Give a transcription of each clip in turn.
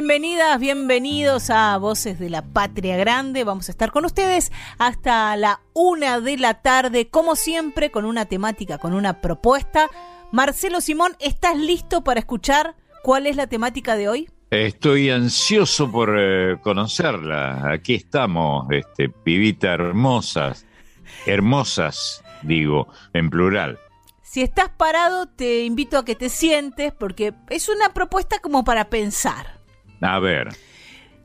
Bienvenidas, bienvenidos a Voces de la Patria Grande. Vamos a estar con ustedes hasta la una de la tarde, como siempre, con una temática, con una propuesta. Marcelo Simón, ¿estás listo para escuchar cuál es la temática de hoy? Estoy ansioso por eh, conocerla. Aquí estamos, este, pibita hermosas, hermosas, digo, en plural. Si estás parado, te invito a que te sientes porque es una propuesta como para pensar. A ver.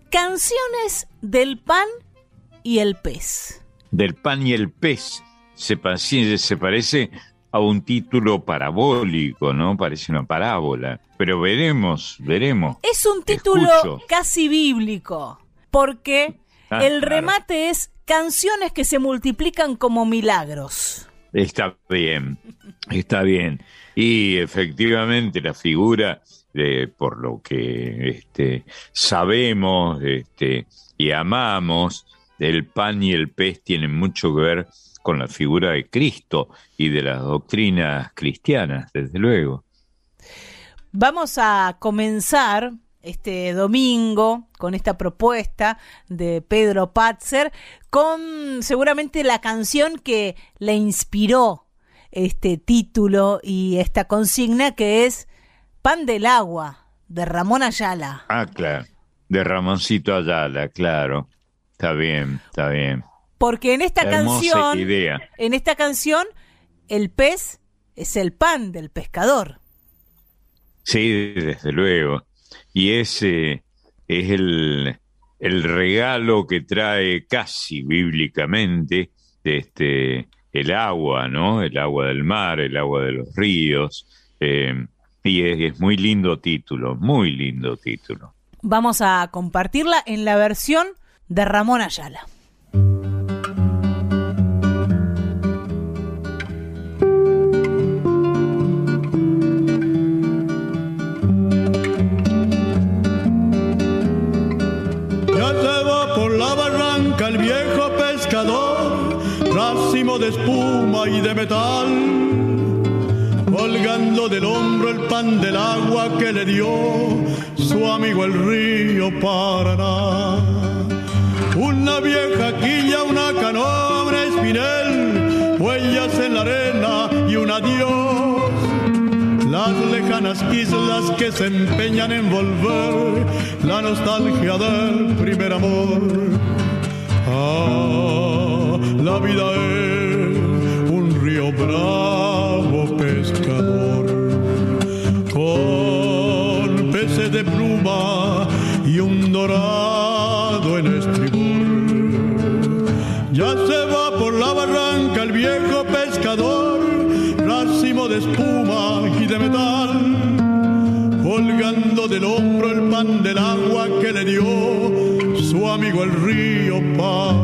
Canciones del pan y el pez. Del pan y el pez. Se, se parece a un título parabólico, ¿no? Parece una parábola. Pero veremos, veremos. Es un título casi bíblico, porque ah, el remate es canciones que se multiplican como milagros. Está bien, está bien. Y efectivamente la figura por lo que este, sabemos este, y amamos, el pan y el pez tienen mucho que ver con la figura de Cristo y de las doctrinas cristianas, desde luego. Vamos a comenzar este domingo con esta propuesta de Pedro Patzer con seguramente la canción que le inspiró este título y esta consigna que es Pan del Agua, de Ramón Ayala. Ah, claro. De Ramoncito Ayala, claro. Está bien, está bien. Porque en esta canción, en esta canción, el pez es el pan del pescador. Sí, desde luego. Y ese es el, el regalo que trae casi bíblicamente este, el agua, ¿no? El agua del mar, el agua de los ríos. Eh, y es, muy lindo título, muy lindo título. Vamos a compartirla en la versión de Ramón Ayala. Ya se va por la barranca el viejo pescador, racimo de espuma y de metal colgando del hombro el pan del agua que le dio su amigo el río Paraná. Una vieja quilla, una canoa, espinel, huellas en la arena y un adiós. Las lejanas islas que se empeñan en volver, la nostalgia del primer amor. Ah, la vida es espuma y de metal, colgando del hombro el pan del agua que le dio su amigo el río Paraná.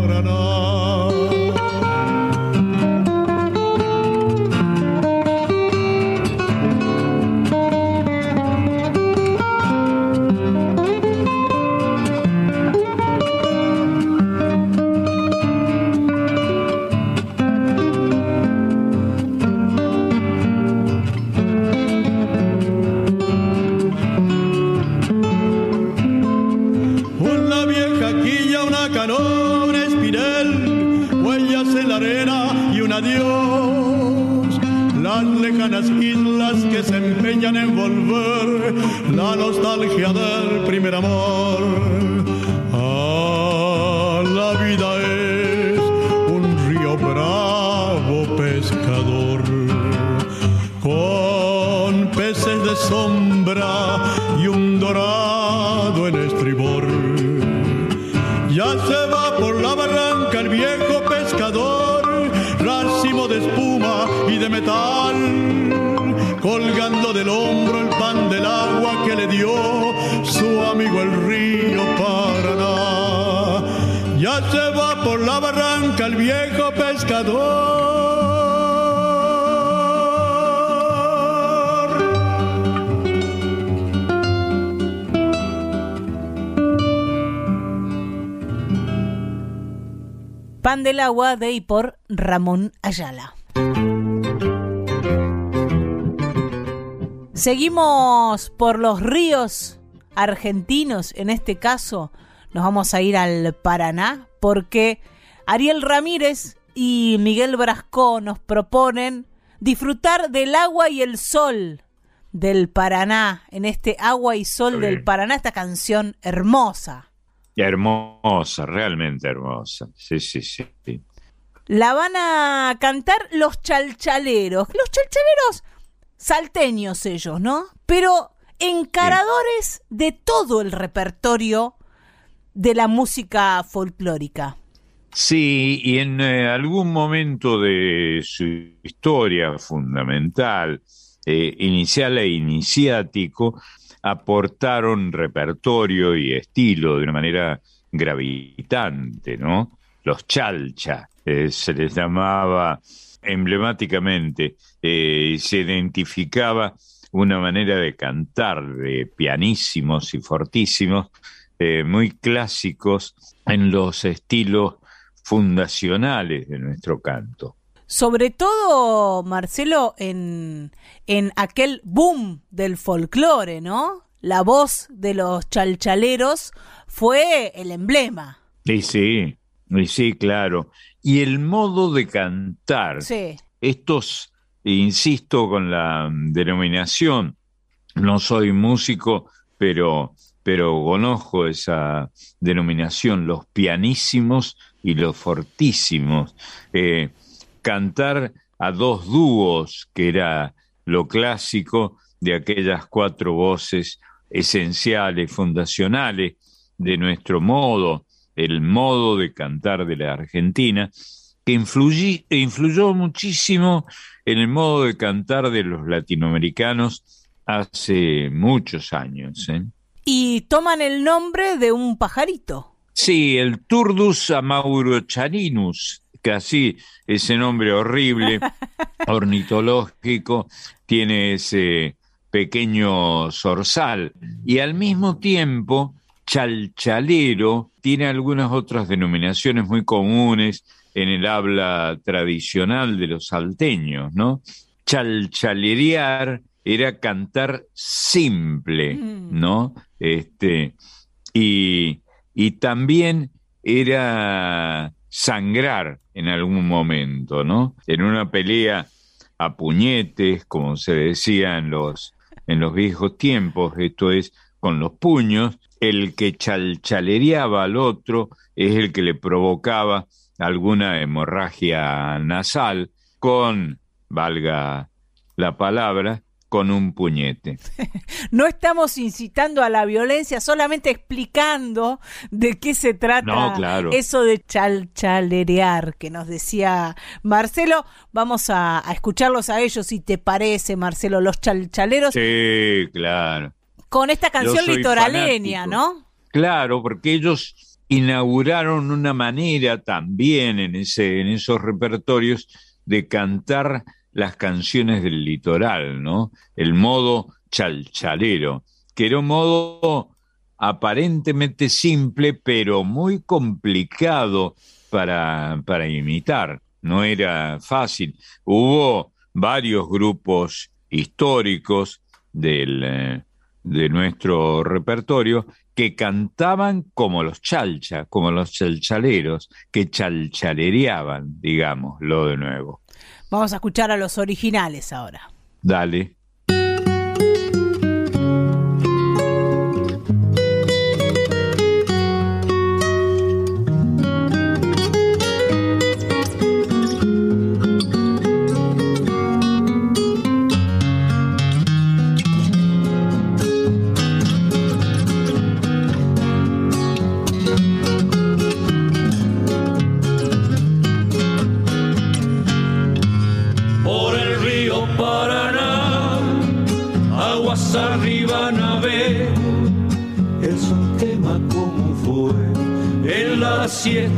En volver la nostalgia del primer amor. Pan del Agua de y por Ramón Ayala. Seguimos por los ríos argentinos, en este caso nos vamos a ir al Paraná porque Ariel Ramírez y Miguel Brasco nos proponen disfrutar del agua y el sol del Paraná, en este agua y sol del Paraná, esta canción hermosa. Hermosa, realmente hermosa. Sí, sí, sí. La van a cantar los chalchaleros. Los chalchaleros salteños ellos, ¿no? Pero encaradores de todo el repertorio de la música folclórica. Sí, y en eh, algún momento de su historia fundamental, eh, inicial e iniciático, aportaron repertorio y estilo de una manera gravitante, ¿no? Los chalcha, eh, se les llamaba emblemáticamente, eh, se identificaba una manera de cantar de pianísimos y fortísimos, eh, muy clásicos en los estilos fundacionales de nuestro canto. Sobre todo, Marcelo, en, en aquel boom del folclore, ¿no? La voz de los chalchaleros fue el emblema. Sí, sí, sí, claro. Y el modo de cantar. Sí. Estos, insisto con la denominación, no soy músico, pero, pero conozco esa denominación, los pianísimos y los fortísimos. Eh, cantar a dos dúos, que era lo clásico de aquellas cuatro voces esenciales, fundacionales de nuestro modo, el modo de cantar de la Argentina, que influyó muchísimo en el modo de cantar de los latinoamericanos hace muchos años. ¿eh? Y toman el nombre de un pajarito. Sí, el Turdus amaurocharinus, casi ese nombre horrible, ornitológico, tiene ese pequeño zorzal y al mismo tiempo chalchalero tiene algunas otras denominaciones muy comunes en el habla tradicional de los salteños, ¿no? Chalchalerear era cantar simple, mm. ¿no? Este, y, y también era sangrar en algún momento, ¿no? En una pelea a puñetes, como se decía en los, en los viejos tiempos, esto es, con los puños, el que chalchalereaba al otro es el que le provocaba alguna hemorragia nasal con, valga la palabra, con un puñete. no estamos incitando a la violencia, solamente explicando de qué se trata eso de chalchalerear que nos decía Marcelo. Vamos a, escucharlos a ellos, si te parece, Marcelo, los chalchaleros. Sí, claro. Con esta canción litoraleña, ¿no? Claro, porque ellos inauguraron una manera también en, ese, en esos repertorios de cantar las canciones del litoral, ¿no? El modo chalchalero, que era un modo aparentemente simple, pero muy complicado para, para imitar. No era fácil. Hubo varios grupos históricos del, eh, de nuestro repertorio que cantaban como los chalcha, como los chalchaleros, que chalchalereaban, digámoslo de nuevo. Vamos a escuchar a los originales ahora. Dale.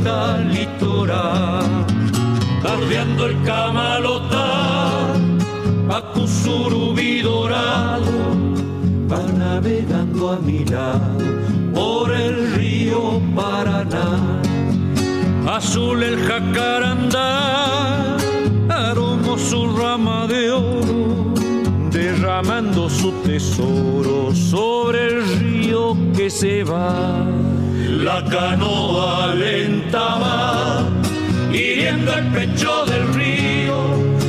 Siesta litoral, tardeando el camalotá, pa' surubí dorado, va navegando a mi lado por el río Paraná. Azul el jacarandá, aromo su rama de oro, derramando su tesoro sobre el río que se va la canoa lenta va, hiriendo el pecho del río,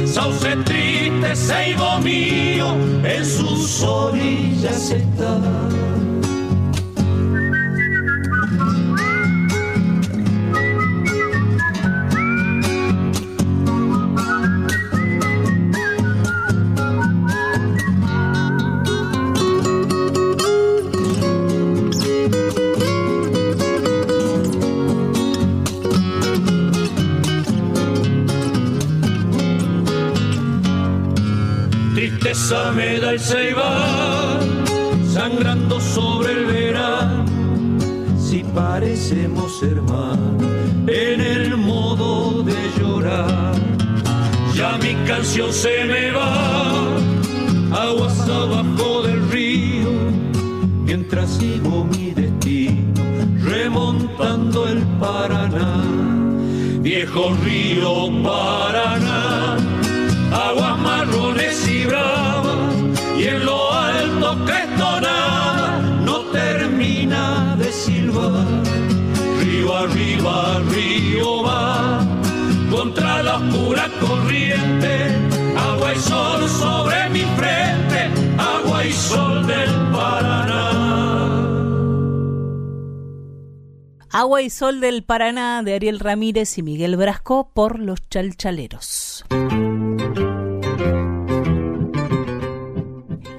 sauce triste, seibo mío, en sus orillas está. El ceiba, sangrando sobre el verano. Si parecemos hermanos en el modo de llorar, ya mi canción se me va, aguas abajo del río, mientras sigo mi destino, remontando el Paraná. Viejo río Paraná, Agua y Sol del Paraná de Ariel Ramírez y Miguel Brasco por Los Chalchaleros.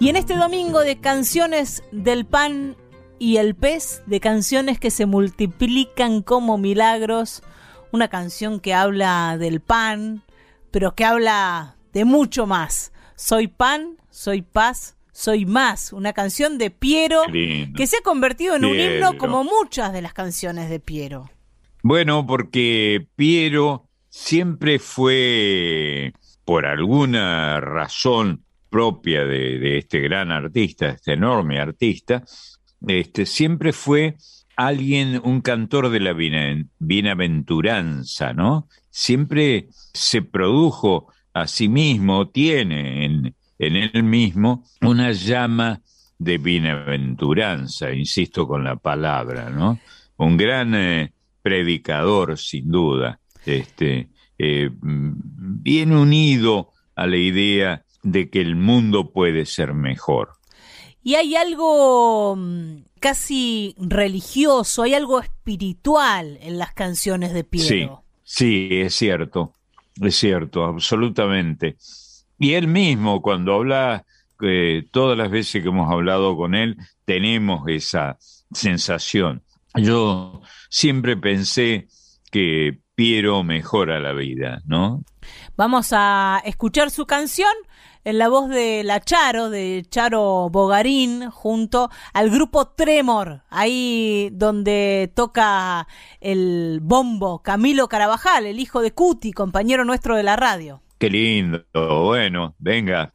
Y en este domingo de canciones del pan y el pez, de canciones que se multiplican como milagros, una canción que habla del pan, pero que habla de mucho más. Soy pan, soy paz, soy más, una canción de Piero que se ha convertido en un himno como muchas de las canciones de Piero. Bueno, porque Piero siempre fue, por alguna razón propia de, de este gran artista, este enorme artista, este, siempre fue alguien, un cantor de la bienaven- bienaventuranza, ¿no? Siempre se produjo a sí mismo, tiene en, en él mismo una llama de bienaventuranza, insisto con la palabra, ¿no? Un gran eh, predicador, sin duda, este, eh, bien unido a la idea de que el mundo puede ser mejor. Y hay algo mm, casi religioso, hay algo espiritual en las canciones de Sí, Piero. sí, es cierto, es cierto, absolutamente. Y él mismo, cuando habla, eh, todas las veces que hemos hablado con él, tenemos esa sensación. Yo siempre pensé que Piero mejora la vida, ¿no? Vamos a escuchar su canción en la voz de la Charo, de Charo Bogarín, junto al grupo Tremor, ahí donde toca el bombo Camilo Carabajal, el hijo de Cuti, compañero nuestro de la radio. Qué lindo. Bueno, venga.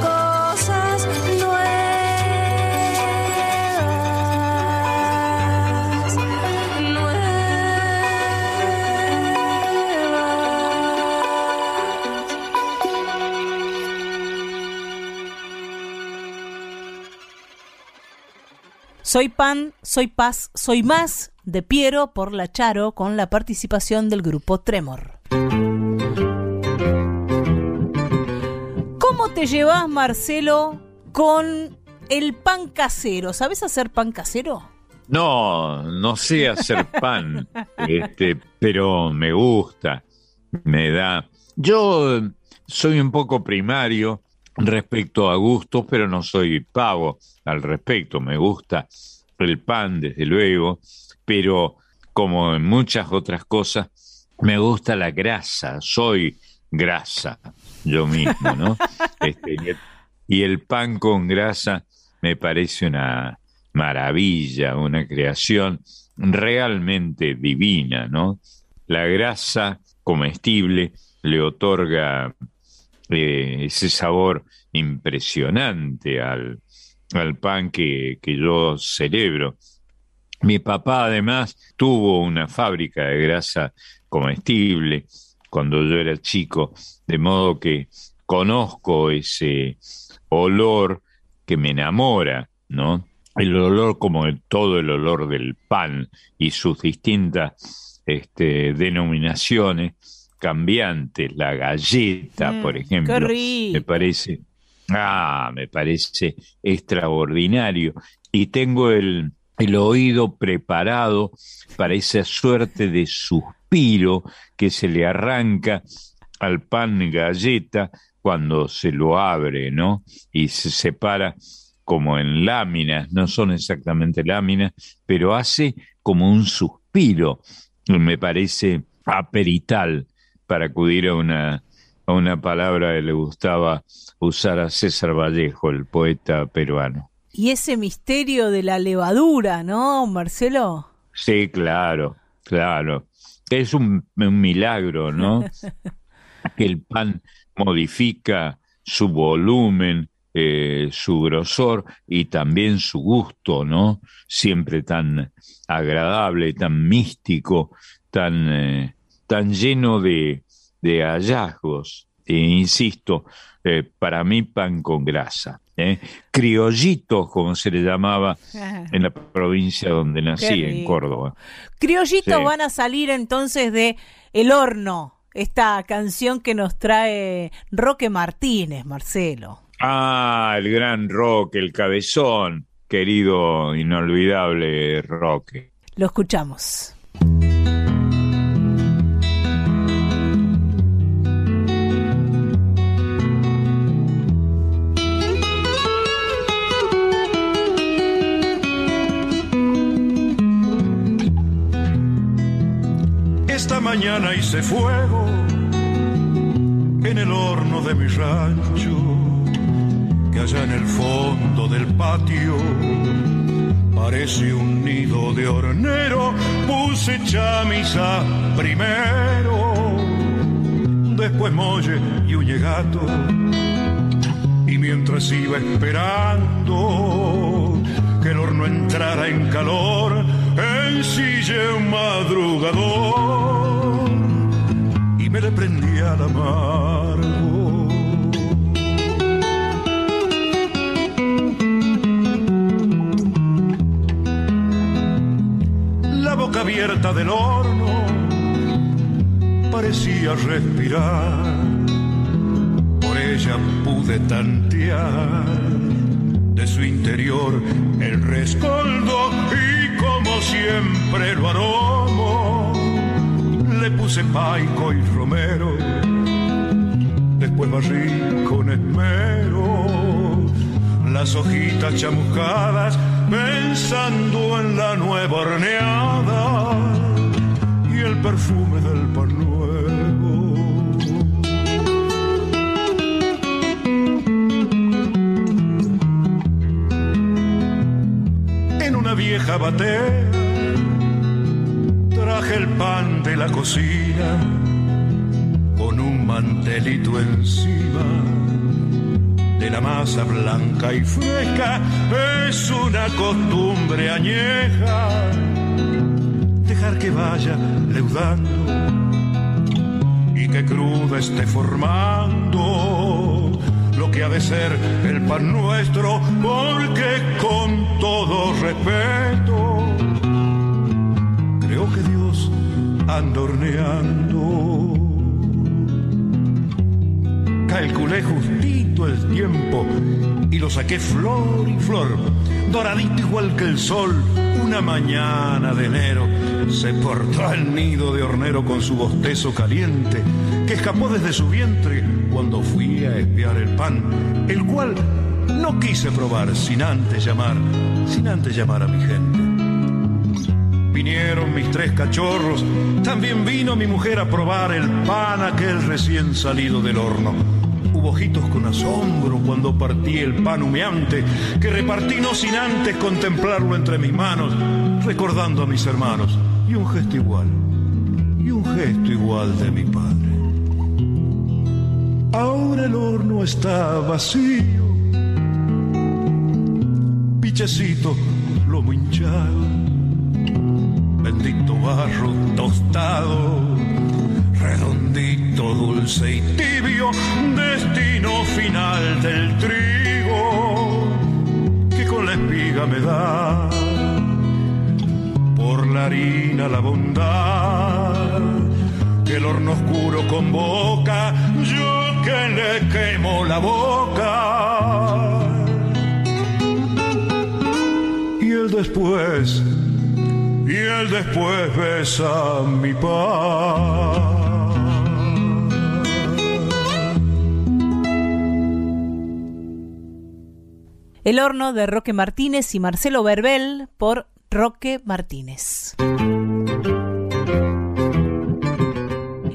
Cosas nuevas. Nuevas. Soy pan, soy paz, soy más de Piero por la Charo con la participación del grupo Tremor. Te llevas, Marcelo, con el pan casero? ¿Sabes hacer pan casero? No, no sé hacer pan, este, pero me gusta, me da. Yo soy un poco primario respecto a gustos, pero no soy pavo al respecto. Me gusta el pan, desde luego, pero como en muchas otras cosas, me gusta la grasa. Soy grasa yo mismo, ¿no? Este, y, el, y el pan con grasa me parece una maravilla, una creación realmente divina, ¿no? La grasa comestible le otorga eh, ese sabor impresionante al, al pan que, que yo celebro. Mi papá además tuvo una fábrica de grasa comestible cuando yo era chico, de modo que conozco ese olor que me enamora, ¿no? El olor como el, todo el olor del pan y sus distintas este, denominaciones cambiantes, la galleta, Mm, por ejemplo, qué rico. me parece, ah, me parece extraordinario y tengo el, el oído preparado para esa suerte de suspiro que se le arranca al pan galleta cuando se lo abre, ¿no? Y se separa como en láminas, no son exactamente láminas, pero hace como un suspiro, me parece aperital para acudir a una a una palabra que le gustaba usar a César Vallejo, el poeta peruano. Y ese misterio de la levadura, ¿no, Marcelo? Sí, claro, claro. Es un, un milagro, ¿no? que el pan modifica su volumen, eh, su grosor y también su gusto, ¿no? Siempre tan agradable, tan místico, tan, eh, tan lleno de, de hallazgos. E insisto, eh, para mí pan con grasa. ¿Eh? Criollitos, como se le llamaba en la provincia donde nací, en Córdoba. Criollitos van a salir entonces de El Horno, esta canción que nos trae Roque Martínez, Marcelo. Ah, el gran Roque, el cabezón, querido, inolvidable Roque. Lo escuchamos. Mañana hice fuego en el horno de mi rancho, que allá en el fondo del patio parece un nido de hornero. Puse chamisa primero, después molle y gato Y mientras iba esperando que el horno entrara en calor, un madrugador y me le prendí al amargo. La boca abierta del horno parecía respirar, por ella pude tantear de su interior el rescoldo y siempre lo aromo, le puse paico y romero, después barrí con esmero las hojitas chamuscadas pensando en la nueva horneada y el perfume del pan nuevo. En una vieja batea el pan de la cocina con un mantelito encima de la masa blanca y fresca. Es una costumbre añeja dejar que vaya leudando y que cruda esté formando lo que ha de ser el pan nuestro porque con todo respeto creo que Dios anda horneando calculé justito el tiempo y lo saqué flor y flor, doradito igual que el sol. Una mañana de enero se portó al nido de hornero con su bostezo caliente, que escapó desde su vientre cuando fui a espiar el pan, el cual no quise probar sin antes llamar, sin antes llamar a mi gente. Vinieron mis tres cachorros, también vino mi mujer a probar el pan aquel recién salido del horno. Hubo ojitos con asombro cuando partí el pan humeante, que repartí no sin antes contemplarlo entre mis manos, recordando a mis hermanos, y un gesto igual, y un gesto igual de mi padre. Ahora el horno está vacío, pichecito lo hinchado, bendito barro tostado redondito, dulce y tibio, destino final del trigo que con la espiga me da por la harina la bondad que el horno oscuro convoca, yo que le quemo la boca. Y el después, y el después besa mi paz. El horno de Roque Martínez y Marcelo Verbel por Roque Martínez.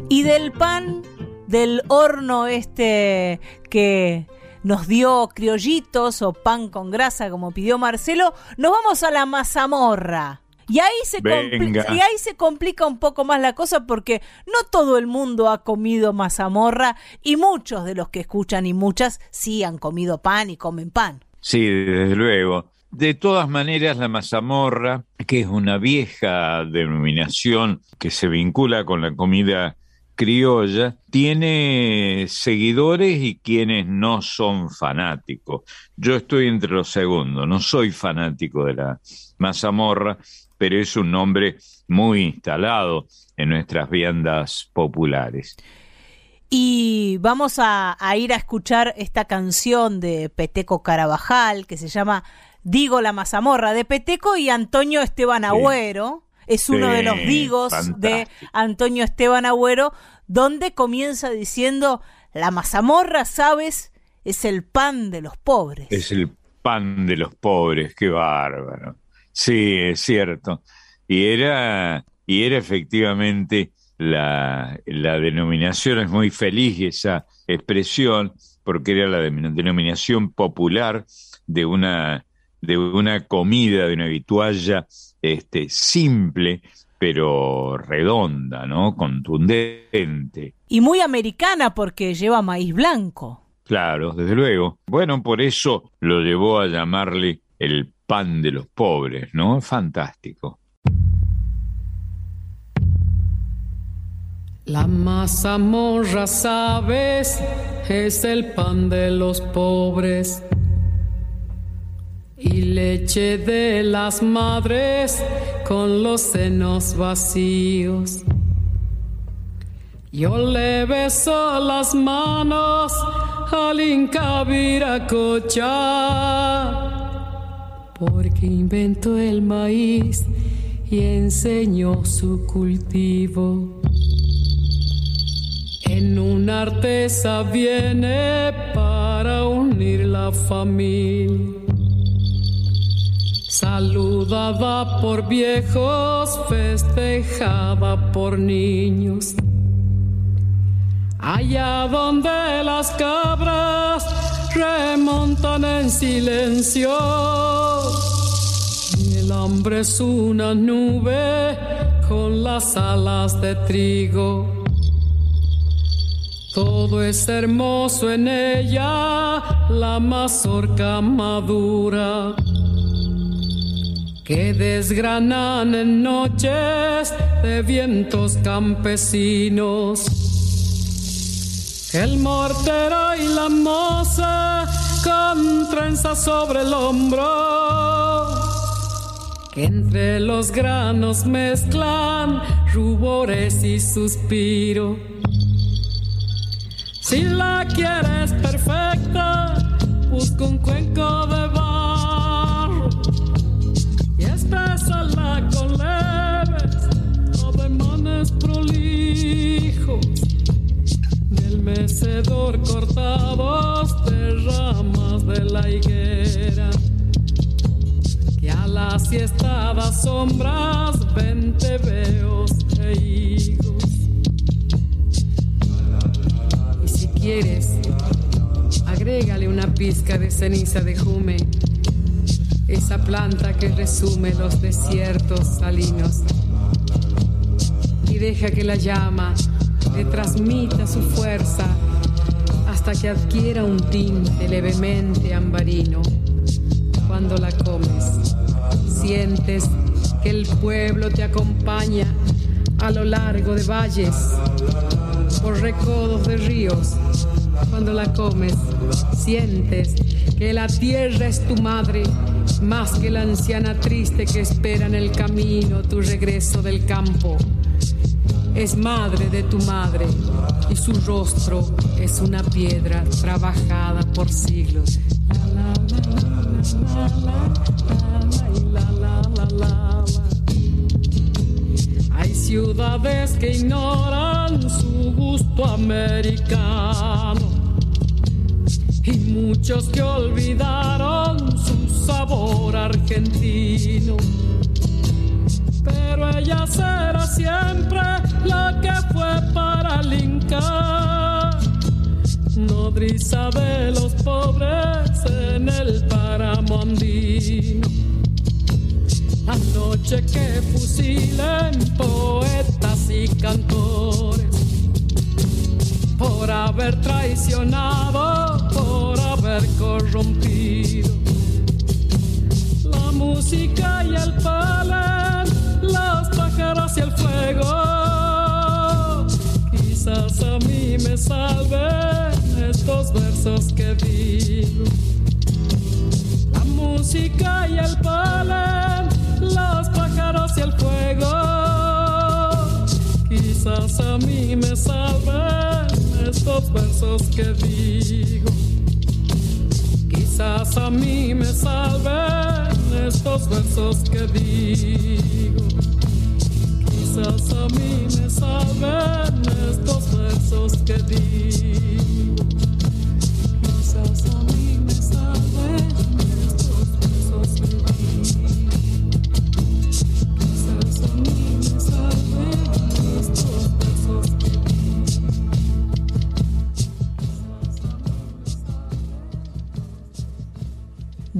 Y del pan del horno este que nos dio criollitos o pan con grasa, como pidió Marcelo, nos vamos a la mazamorra. Y ahí, se y ahí se complica un poco más la cosa porque no todo el mundo ha comido mazamorra y muchos de los que escuchan y muchas sí han comido pan y comen pan. Sí, desde luego. De todas maneras, la mazamorra, que es una vieja denominación que se vincula con la comida criolla, tiene seguidores y quienes no son fanáticos. Yo estoy entre los segundos, no soy fanático de la mazamorra, pero es un nombre muy instalado en nuestras viandas populares. Y vamos a, ir a escuchar esta canción de Peteco Carabajal que se llama Digo la mazamorra de Peteco y Antonio Esteban Agüero. Es uno de los digos de Antonio Esteban Agüero, donde comienza diciendo, la mazamorra, sabes, es el pan de los pobres. Es el pan de los pobres, qué bárbaro. Sí, es cierto. Y era, y era efectivamente la, la denominación, es muy feliz esa expresión, porque era la denominación popular de una, de una comida, de una vitualla este, simple, pero redonda, ¿no? Contundente. Y muy americana porque lleva maíz blanco. Claro, desde luego. Bueno, por eso lo llevó a llamarle el pan de los pobres, ¿no? Fantástico. La mazamorra, sabes, es el pan de los pobres y leche de las madres con los senos vacíos. Yo le beso las manos al Inca Viracocha porque inventó el maíz y enseñó su cultivo. En una artesa viene para unir la familia. Saludada por viejos, festejada por niños. Allá donde las cabras remontan en silencio. Y el hambre es una nube con las alas de trigo. Todo es hermoso en ella, la mazorca madura, que desgranan en noches de vientos campesinos. El mortero y la moza con trenza sobre el hombro, que entre los granos mezclan rubores y suspiros si la quieres perfecta, busca un cuenco de barro. Y espésala con del mecedor cortados de ramas de la higuera que a las siestadas sombras vente veos e higos quieres, agrégale una pizca de ceniza de jume, esa planta que resume los desiertos salinos. Y deja que la llama le transmita su fuerza hasta que adquiera un tinte levemente ambarino. Cuando la comes, sientes que el pueblo te acompaña a lo largo de valles, por recodos de ríos cuando la comes, sientes que la tierra es tu madre, más que la anciana triste que espera en el camino tu regreso del campo. Es madre de tu madre y su rostro es una piedra trabajada por siglos. Hay ciudades que ignoran su gusto americano y muchos que olvidaron su sabor argentino. Pero ella será siempre la que fue para el Inca nodriza de los pobres en el páramo andino. La noche que fusilen poetas y cantores por haber traicionado, por haber corrompido la música y el palen, los pájaros y el fuego. Quizás a mí me salven estos versos que digo. La música y el polen, los pájaros y el fuego. Quizás a mí me salven estos versos que digo. Quizás a mí me salven estos versos que digo. Quizás a mí me estos versos que.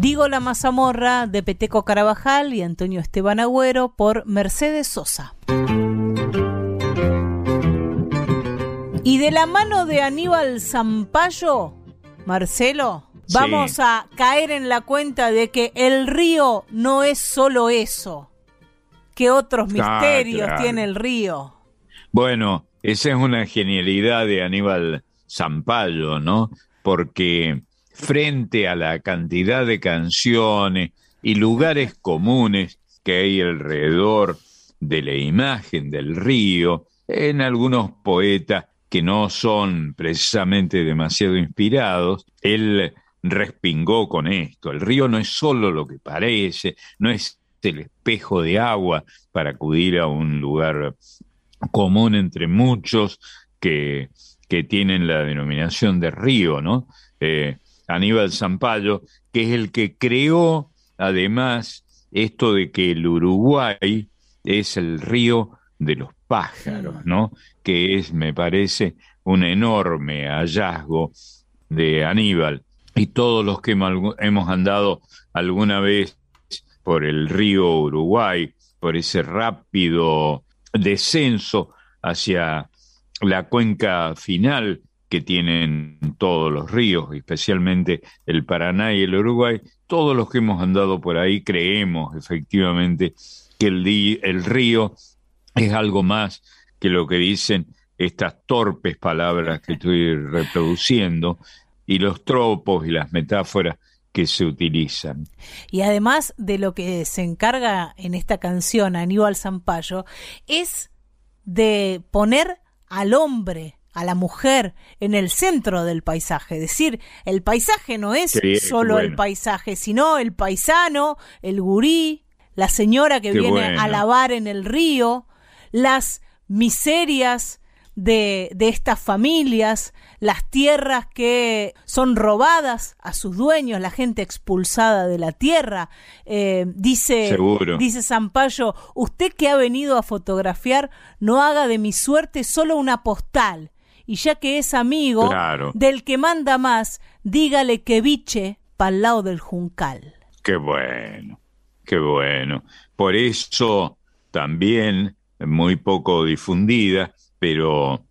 Digo la mazamorra de Peteco Carabajal y Antonio Esteban Agüero por Mercedes Sosa. Y de la mano de Aníbal Zampayo, Marcelo, Sí. vamos a caer en la cuenta de que el río no es solo eso. que otros Ah, misterios claro. tiene el río? Bueno, esa es una genialidad de Aníbal Zampayo, ¿no? Porque frente a la cantidad de canciones y lugares comunes que hay alrededor de la imagen del río, en algunos poetas que no son precisamente demasiado inspirados, él respingó con esto. El río no es solo lo que parece, no es el espejo de agua para acudir a un lugar común entre muchos que, que tienen la denominación de río, ¿no? Eh, Aníbal Zampayo, que es el que creó además esto de que el Uruguay es el río de los pájaros, ¿no? Que es, me parece, un enorme hallazgo de Aníbal. Y todos los que hemos andado alguna vez por el río Uruguay, por ese rápido descenso hacia la cuenca final que tienen todos los ríos, especialmente el Paraná y el Uruguay, todos los que hemos andado por ahí creemos efectivamente que el, el río es algo más que lo que dicen estas torpes palabras que estoy reproduciendo y los tropos y las metáforas que se utilizan. Y además de lo que se encarga en esta canción Aníbal Zampayo, es de poner al hombre, a la mujer, en el centro del paisaje. Es decir, el paisaje no es solo el paisaje, sino el paisano, el gurí, la señora que Qué viene bueno. a lavar en el río, las miserias de, de estas familias, las tierras que son robadas a sus dueños, la gente expulsada de la tierra. Eh, dice, Seguro. dice usted que ha venido a fotografiar, no haga de mi suerte solo una postal. Y ya que es amigo Claro. del que manda más, dígale que biche pa'l lado del juncal. Qué bueno, qué bueno. Por eso también, muy poco difundida, pero,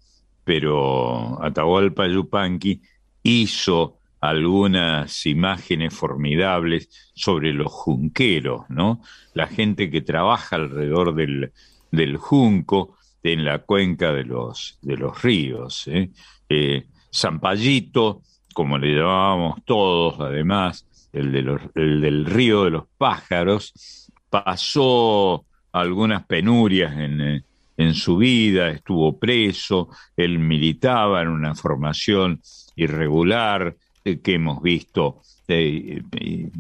pero Atahualpa Yupanqui hizo algunas imágenes formidables sobre los junqueros, ¿no? La gente que trabaja alrededor del, del junco en la cuenca de los, de los ríos. ¿eh? Eh, como le llamábamos todos, además, el, de los- el del río de los pájaros, pasó algunas penurias en, eh, en su vida, estuvo preso, él militaba en una formación irregular eh, que hemos visto, eh,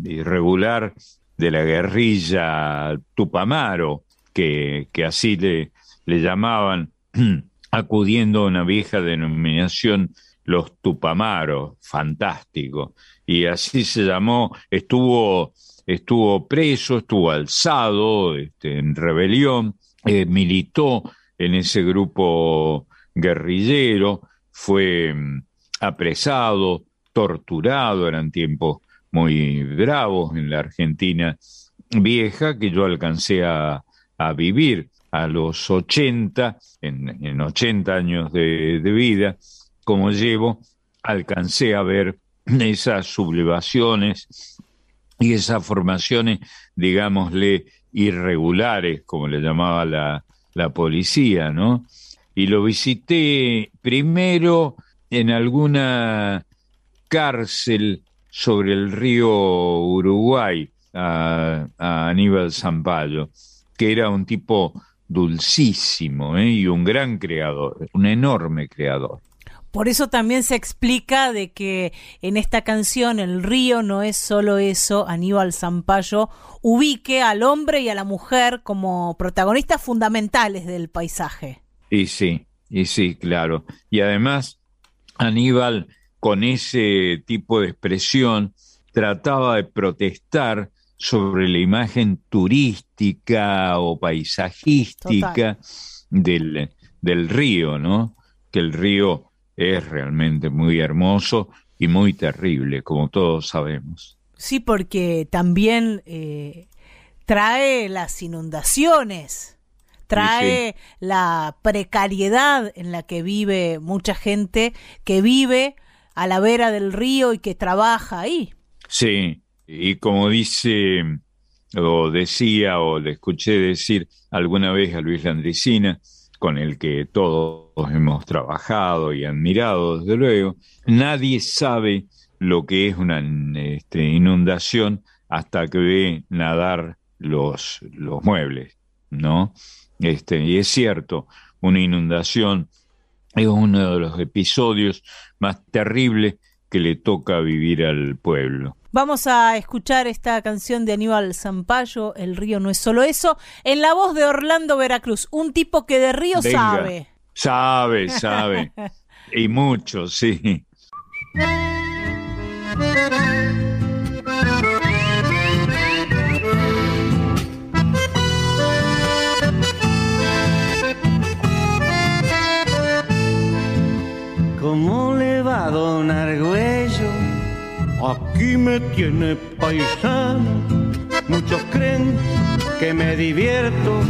irregular de la guerrilla Tupamaro, que, que así le, le llamaban, acudiendo a una vieja denominación, los Tupamaros, fantástico. Y así se llamó, estuvo, estuvo preso, estuvo alzado este, en rebelión, eh, militó en ese grupo guerrillero, fue mm, apresado, torturado, eran tiempos muy bravos en la Argentina vieja que yo alcancé a, vivir a los 80, en, en 80 años de, de, vida, como llevo, alcancé a ver esas sublevaciones y esas formaciones, digámosle, irregulares, como le llamaba la, la policía, ¿no? Y lo visité primero en alguna cárcel sobre el río Uruguay a, Aníbal Zampayo, que era un tipo dulcísimo ¿eh? y un gran creador, un enorme creador. Por eso también se explica de que en esta canción el río no es solo eso, Aníbal Zampayo ubique al hombre y a la mujer como protagonistas fundamentales del paisaje. Y sí, y sí, claro. Y además, Aníbal, con ese tipo de expresión, trataba de protestar sobre la imagen turística o paisajística del, del río, ¿no? Que el río es realmente muy hermoso y muy terrible, como todos sabemos. Sí, porque también eh, trae las inundaciones, trae sí, sí. la precariedad en la que vive mucha gente que vive a la vera del río y que trabaja ahí. Sí, y como dice o decía o le escuché decir alguna vez a Luis Landricina, con el que todos hemos trabajado y admirado, desde luego, nadie sabe lo que es una este, inundación hasta que ve nadar los, los muebles, ¿no? Este, y es cierto, una inundación es uno de los episodios más terribles que le toca vivir al pueblo. Vamos a escuchar esta canción de Aníbal Zampayo, El río no es solo eso, en la voz de Orlando Veracruz, un tipo que de río Venga. sabe. Sabe, sabe. y mucho, sí. ¿Cómo le va a don Argüello? Aquí me tiene paisano. Muchos creen que me divierto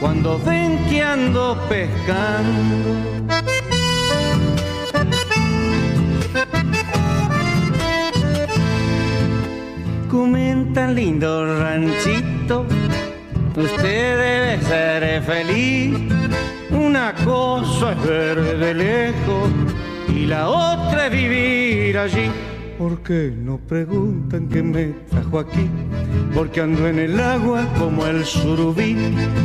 cuando ven que ando pescando. Comentan lindo ranchito, usted debe ser feliz. Una cosa es ver de lejos y la otra es vivir allí. ¿Por qué no preguntan qué me trajo aquí? Porque ando en el agua como el surubí.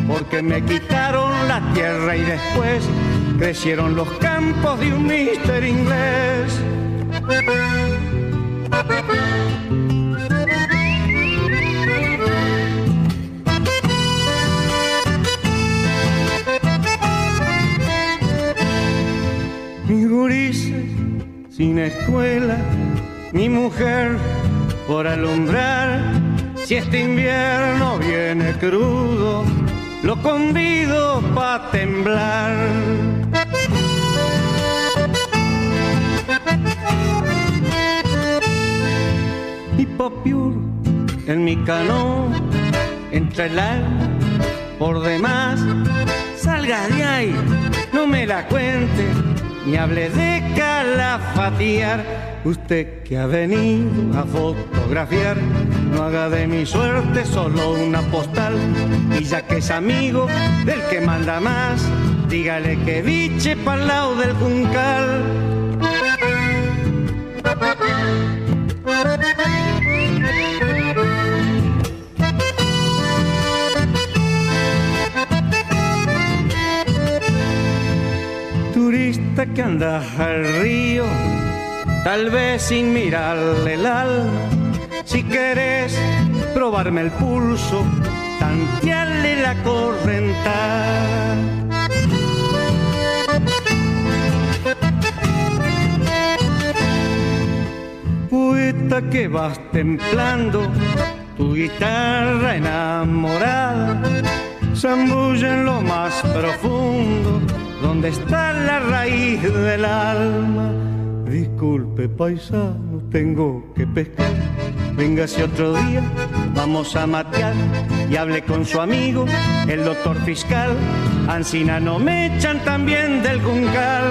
Porque me quitaron la tierra y después crecieron los campos de un mister inglés. Mis gurises sin escuela mi mujer por alumbrar. Si este invierno viene crudo, lo convido pa' temblar. Y en mi canoa, entre el alma por demás, salga de ahí, no me la cuente, ni hable de calafatear Usted que ha venido a fotografiar, no haga de mi suerte solo una postal. Y ya que es amigo del que manda más, dígale que biche pa'l lado del juncal. Turista que anda al río tal vez sin mirarle el alma. Si querés probarme el pulso, tantearle la correntada. Poeta que vas templando tu guitarra enamorada, zambulla en lo más profundo, donde está la raíz del alma Disculpe, paisano, tengo que pescar. Véngase otro día, vamos a matear y hable con su amigo, el doctor fiscal. Ancina no me echan también del Juncal,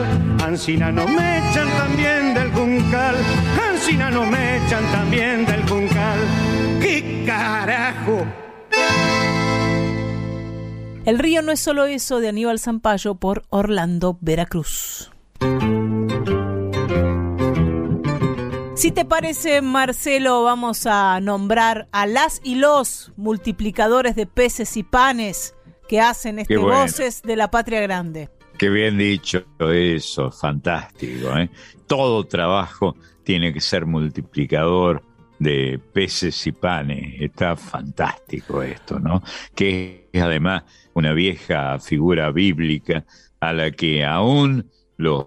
Ancina no me echan también del Juncal, Ancina no me echan también del Juncal. ¡Qué carajo! El río no es solo eso de Aníbal Zampayo por Orlando Veracruz. Si te parece, Marcelo, vamos a nombrar a las y los multiplicadores de peces y panes que hacen este Voces de la Patria Grande. Qué bien dicho eso, fantástico. ¿eh? Todo trabajo tiene que ser multiplicador de peces y panes. Está fantástico esto, ¿no? Que es además una vieja figura bíblica a la que aún los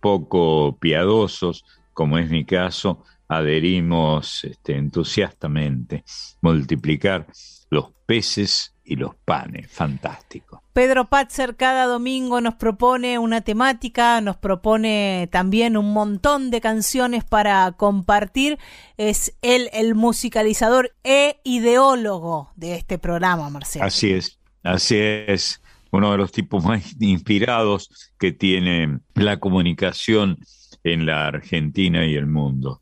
poco piadosos como es mi caso, adherimos este, entusiastamente. Multiplicar los peces y los panes. Fantástico. Pedro Patzer cada domingo nos propone una temática, nos propone también un montón de canciones para compartir. Es él el musicalizador e ideólogo de este programa, Marcelo. Así es, así es. Uno de los tipos más inspirados que tiene la comunicación en la Argentina y el mundo.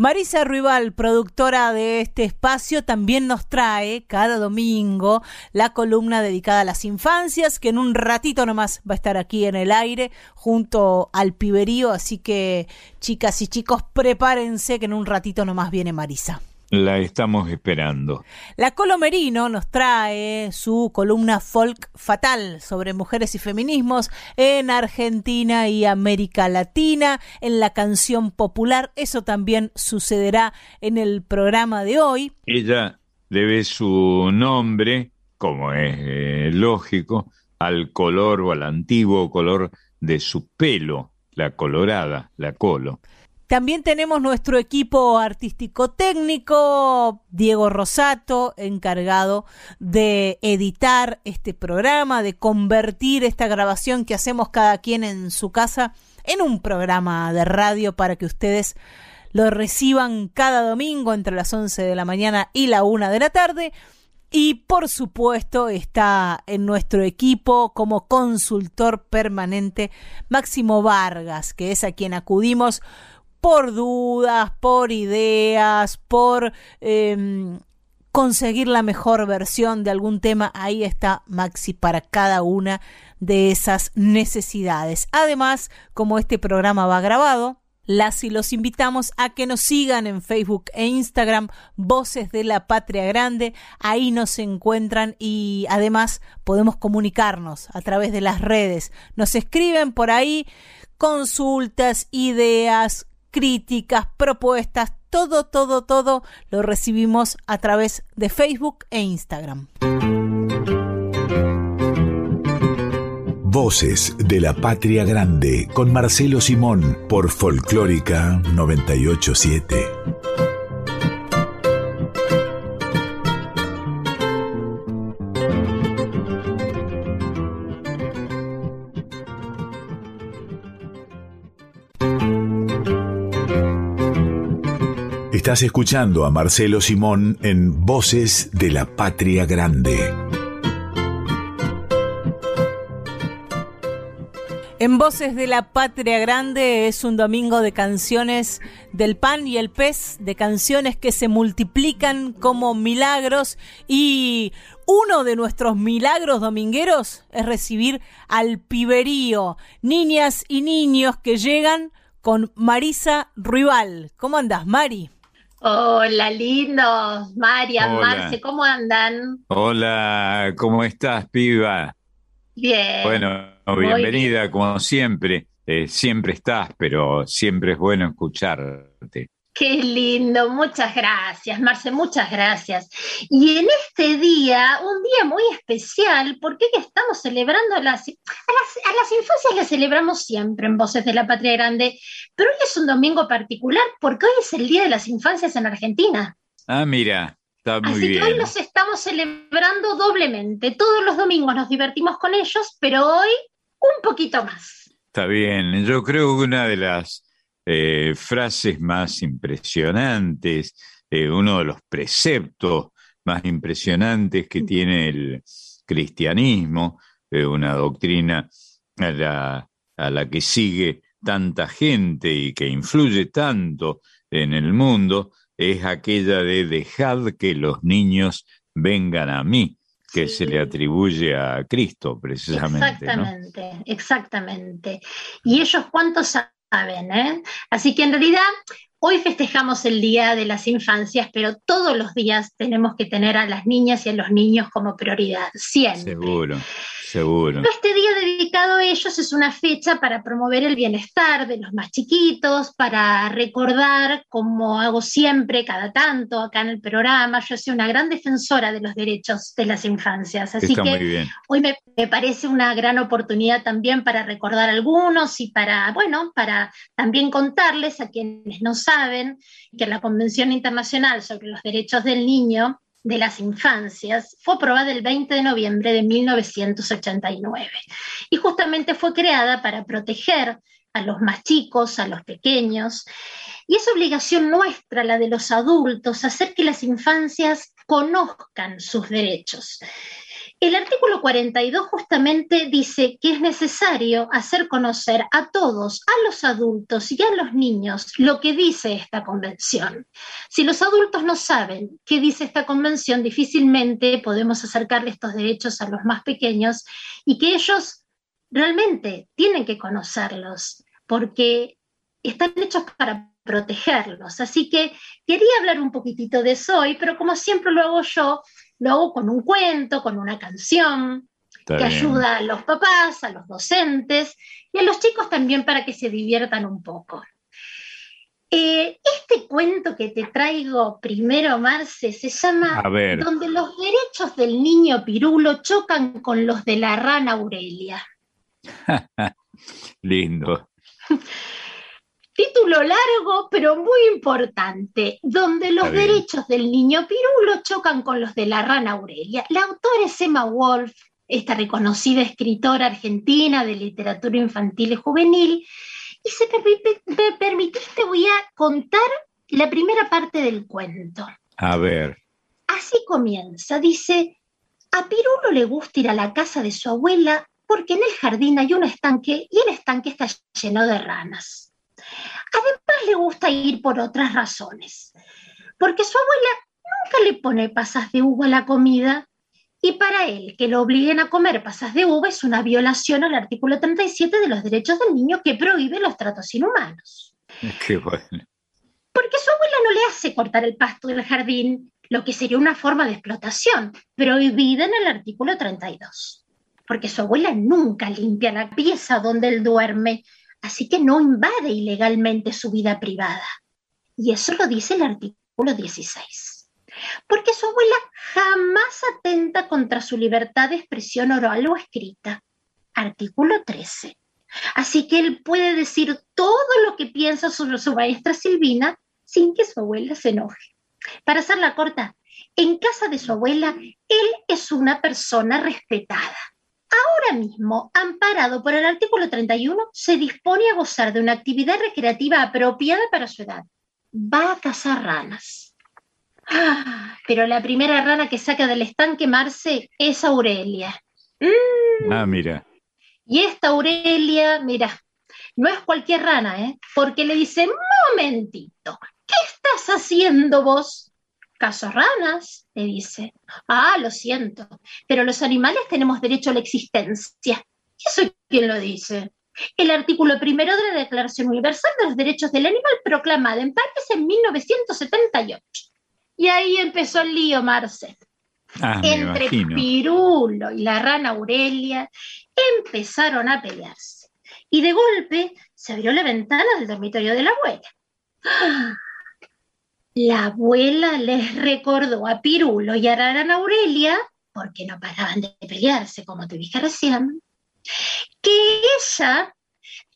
Marisa Ruibal, productora de este espacio, también nos trae cada domingo la columna dedicada a las infancias, que en un ratito nomás va a estar aquí en el aire junto al piberío, así que chicas y chicos, prepárense que en un ratito nomás viene Marisa. La estamos esperando. La Colomerino nos trae su columna folk fatal sobre mujeres y feminismos en Argentina y América Latina, en la canción popular. Eso también sucederá en el programa de hoy. Ella debe su nombre, como es eh, lógico, al color o al antiguo color de su pelo, la colorada, la colo. También tenemos nuestro equipo artístico técnico, Diego Rosato, encargado de editar este programa, de convertir esta grabación que hacemos cada quien en su casa en un programa de radio para que ustedes lo reciban cada domingo entre las 11 de la mañana y la 1 de la tarde. Y por supuesto está en nuestro equipo como consultor permanente Máximo Vargas, que es a quien acudimos por dudas, por ideas, por em, conseguir la mejor versión de algún tema, ahí está Maxi para cada una de esas necesidades. Además, como este programa va grabado, las y los invitamos a que nos sigan en Facebook e Instagram, Voces de la Patria Grande. Ahí nos encuentran y además podemos comunicarnos a través de las redes. Nos escriben por ahí consultas, ideas, críticas, propuestas, todo, todo, todo lo recibimos a través de Facebook e Instagram. Voces de la Patria Grande con Marcelo Simón por Folclórica 987. Estás escuchando a Marcelo Simón en Voces de la Patria Grande. En Voces de la Patria Grande es un domingo de canciones del pan y el pez, de canciones que se multiplican como milagros y uno de nuestros milagros domingueros es recibir al piberío, niñas y niños que llegan con Marisa Ruibal. ¿Cómo andas, Mari? Hola, lindos. María, Marce, ¿cómo andan? Hola, ¿cómo estás, piba? Bien. Bueno, bienvenida, como siempre. Eh, siempre estás, pero siempre es bueno escucharte. Qué lindo, muchas gracias, Marce, muchas gracias. Y en este día, un día muy especial, porque estamos celebrando las, a, las, a las infancias las celebramos siempre en Voces de la Patria Grande, pero hoy es un domingo particular porque hoy es el Día de las Infancias en Argentina. Ah, mira, está muy Así bien. que hoy nos estamos celebrando doblemente. Todos los domingos nos divertimos con ellos, pero hoy un poquito más. Está bien. Yo creo que una de las eh, frases más impresionantes, eh, uno de los preceptos más impresionantes que tiene el cristianismo, eh, una doctrina a la, a la que sigue tanta gente y que influye tanto en el mundo, es aquella de dejad que los niños vengan a mí, que se le atribuye a Cristo precisamente. Exactamente, exactamente. Y ellos cuántos saben, ¿eh? Así que en realidad hoy festejamos el Día de las Infancias, pero todos los días tenemos que tener a las niñas y a los niños como prioridad, siempre. Seguro. Seguro. Este día dedicado a ellos es una fecha para promover el bienestar de los más chiquitos, para recordar, como hago siempre, cada tanto acá en el programa, yo soy una gran defensora de los derechos de las infancias. Así que hoy me, me, parece una gran oportunidad también para recordar algunos y para, bueno, para también contarles a quienes no saben que la Convención Internacional sobre los Derechos del Niño de las Infancias fue aprobada el 20 de noviembre de 1989 y justamente fue creada para proteger a los más chicos, a los pequeños, y es obligación nuestra, la de los adultos, hacer que las infancias conozcan sus derechos. El artículo 42 justamente dice que es necesario hacer conocer a todos, a los adultos y a los niños lo que dice esta convención. Si los adultos no saben qué dice esta convención, difícilmente podemos acercarle estos derechos a los más pequeños y que ellos realmente tienen que conocerlos porque están hechos para protegerlos. Así que quería hablar un poquitito de eso hoy, pero como siempre lo hago yo, lo hago con un cuento, con una canción, que ayuda a los papás, a los docentes y a los chicos también para que se diviertan un poco. Eh, este cuento que te traigo primero, Marce, se llama Donde los derechos del niño Pirulo chocan con los de la rana Aurelia. Lindo. Título largo, pero muy importante, donde los derechos del niño pirulo chocan con los de la rana Aurelia. La autora es Emma Wolf, esta reconocida escritora argentina de literatura infantil y juvenil. Y si me permitiste, voy a contar la primera parte del cuento. A ver. Así comienza, dice, a Pirulo le gusta ir a la casa de su abuela porque en el jardín hay un estanque y el estanque está lleno de ranas. Además le gusta ir por otras razones, porque su abuela nunca le pone pasas de uva a la comida y para él que lo obliguen a comer pasas de uva es una violación al artículo 37 de los derechos del niño que prohíbe los tratos inhumanos. Qué bueno. Porque su abuela no le hace cortar el pasto del jardín, lo que sería una forma de explotación, prohibida en el artículo 32. Porque su abuela nunca limpia la pieza donde él duerme, así que no invade ilegalmente su vida privada. Y eso lo dice el artículo 16. Porque su abuela jamás atenta contra su libertad de expresión oral o escrita. Artículo 13. Así que él puede decir todo lo que piensa sobre su maestra Silvina sin que su abuela se enoje. Para hacerla corta, en casa de su abuela, él es una persona respetada ahora mismo, amparado por el artículo 31, se dispone a gozar de una actividad recreativa apropiada para su edad. Va a cazar ranas. Ah, pero la primera rana que saca del estanque Marce es Aurelia. Mm. Ah, mira. Y esta Aurelia, mira, no es cualquier rana, ¿eh? Porque le dice, momentito, ¿qué estás haciendo vos? Caso ranas, le dice. Ah, lo siento, pero los animales tenemos derecho a la existencia. ¿Y eso quién lo dice? El artículo primero de la Declaración Universal de los Derechos del Animal proclamada en París en 1978. Y ahí empezó el lío, Marcel. Ah, Entre Pirulo y la rana Aurelia empezaron a pelearse. Y de golpe se abrió la ventana del dormitorio de la abuela. ¡Ah! La abuela les recordó a Pirulo y a Rana Aurelia, porque no paraban de pelearse, como te dije recién, que ella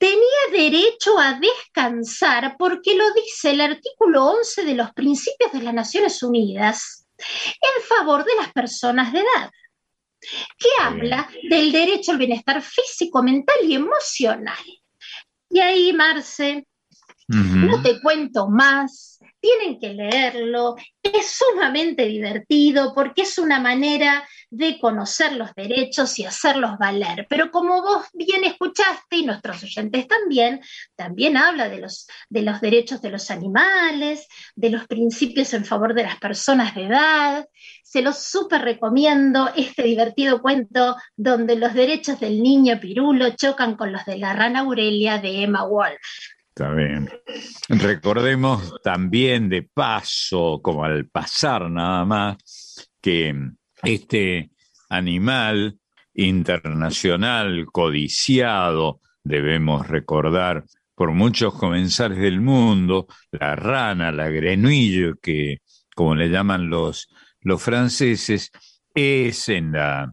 tenía derecho a descansar porque lo dice el artículo 11 de los principios de las Naciones Unidas en favor de las personas de edad, que habla del derecho al bienestar físico, mental y emocional. Y ahí, Marce, No te cuento más, tienen que leerlo, es sumamente divertido porque es una manera de conocer los derechos y hacerlos valer. Pero como vos bien escuchaste y nuestros oyentes también, también habla de los, de los derechos de los animales, de los principios en favor de las personas de edad. Se los súper recomiendo este divertido cuento donde los derechos del niño Pirulo chocan con los de la rana Aurelia de Emma Wolf. Está bien. Recordemos también de paso, como al pasar nada más, que este animal internacional codiciado, debemos recordar, por muchos comensales del mundo, la rana, la grenouille, que como le llaman los, los franceses, es en la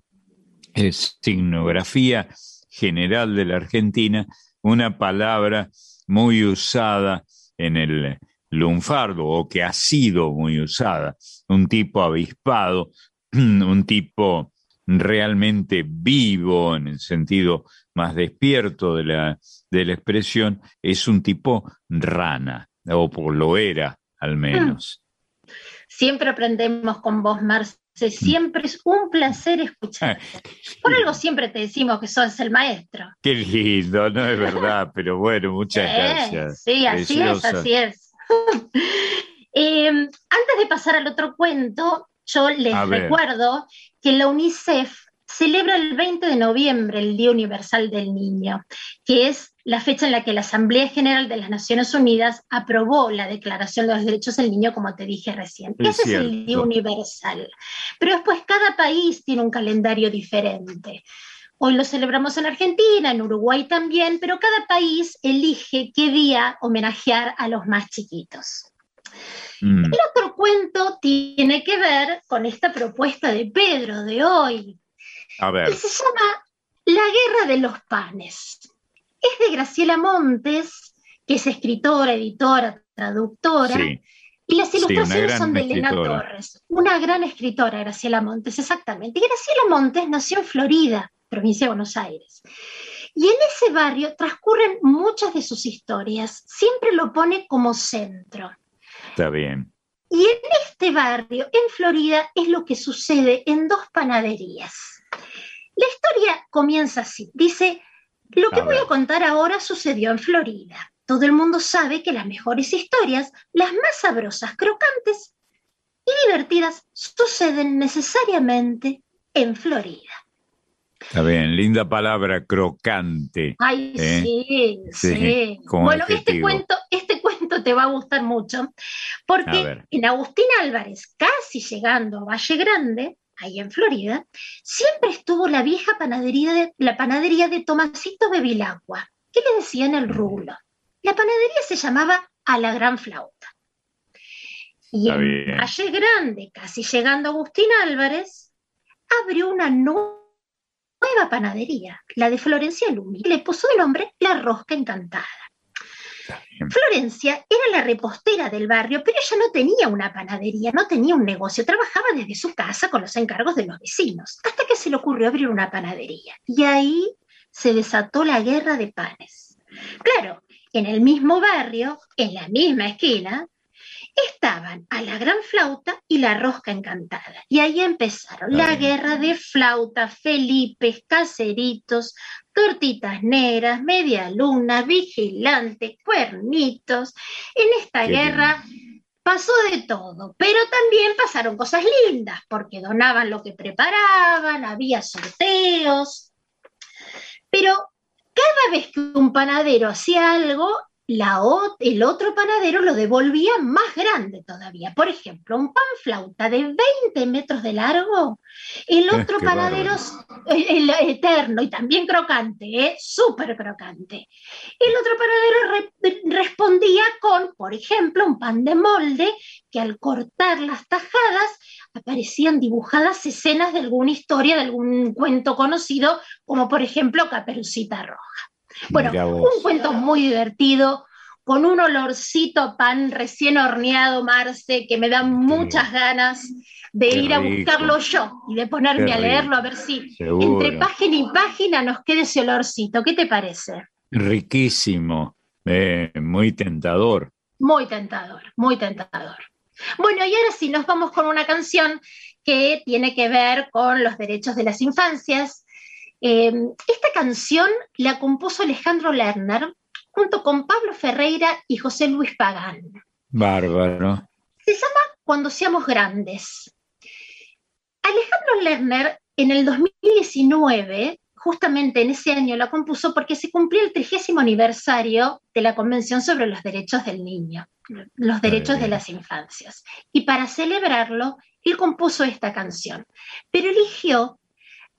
signografía general de la Argentina una palabra muy usada en el lunfardo o que ha sido muy usada. Un tipo avispado, un tipo realmente vivo en el sentido más despierto de la, de la expresión, es un tipo rana, o por lo era al menos. Siempre aprendemos con vos, Marce, siempre es un placer escuchar. Por algo siempre te decimos que sos el maestro. Qué lindo, no es verdad, pero bueno, muchas gracias. Sí, así es, así es. Em, antes de pasar al otro cuento, yo les recuerdo que la UNICEF celebra el 20 de noviembre el Día Universal del Niño, que es la fecha en la que la Asamblea General de las Naciones Unidas aprobó la Declaración de los Derechos del Niño, como te dije recién. Ese es el Día Universal. Pero después cada país tiene un calendario diferente. Hoy lo celebramos en Argentina, en Uruguay también, pero cada país elige qué día homenajear a los más chiquitos. Mm. El otro cuento tiene que ver con esta propuesta de Pedro de hoy, a ver. que se llama La Guerra de los Panes es de Graciela Montes, que es escritora, editora, traductora. Y las ilustraciones son de Elena Torres, una gran escritora, Graciela Montes, exactamente. Y Graciela Montes nació en Florida, provincia de Buenos Aires. Y en ese barrio transcurren muchas de sus historias. Siempre lo pone como centro. Está bien. Y en este barrio, en Florida, es lo que sucede en dos panaderías. La historia comienza así. Dice, lo que voy a contar ahora sucedió en Florida. Todo el mundo sabe que las mejores historias, las más sabrosas, crocantes y divertidas, suceden necesariamente en Florida. Está bien, linda palabra, crocante. Ay, ¿eh? sí, sí. Bueno, este cuento, este cuento te va a gustar mucho, porque en Agustín Álvarez, casi llegando a Valle Grande, ahí en Florida, siempre estuvo la vieja panadería de, la panadería de Tomasito Bevilacqua, que le decían el rulo. La panadería se llamaba A la Gran Flauta. Y en Valle Grande, casi llegando a Agustín Álvarez, abrió una nueva panadería, la de Florencia Lumi, y le puso el nombre La Rosca Encantada. Florencia era la repostera del barrio, pero ella no tenía una panadería, no tenía un negocio, trabajaba desde su casa con los encargos de los vecinos, hasta que se le ocurrió abrir una panadería. Y ahí se desató la guerra de panes. Claro, en el mismo barrio, en la misma esquina, estaban a la gran flauta y la rosca encantada. Y ahí empezaron la guerra de flauta, Felipe, caseritos, tortitas negras, media luna, vigilante, cuernitos. En esta guerra pasó de todo, pero también pasaron cosas lindas, porque donaban lo que preparaban, había sorteos. Pero cada vez que un panadero hacía algo, el otro panadero lo devolvía más grande todavía. Por ejemplo, un pan flauta de 20 metros de largo, el otro panadero, el, eterno y también crocante, ¿eh? súper crocante. El otro panadero respondía con, por ejemplo, un pan de molde que al cortar las tajadas aparecían dibujadas escenas de alguna historia, de algún cuento conocido, como por ejemplo Caperucita Roja. Bueno, un cuento muy divertido, con un olorcito pan recién horneado, Marce, que me da muchas ganas de ir a buscarlo yo y de ponerme a leerlo a ver si entre página y página nos quede ese olorcito. ¿Qué te parece? Riquísimo. Eh, muy tentador. Muy tentador, muy tentador. Bueno, y ahora sí, nos vamos con una canción que tiene que ver con los derechos de las infancias. Eh, esta canción la compuso Alejandro Lerner junto con Pablo Ferreira y José Luis Pagán. Bárbaro. Se llama Cuando seamos grandes. Alejandro Lerner en el 2019, justamente en ese año, la compuso porque se cumplió el trigésimo aniversario de la Convención sobre los Derechos del Niño, los derechos de las infancias. Y para celebrarlo, él compuso esta canción, pero eligió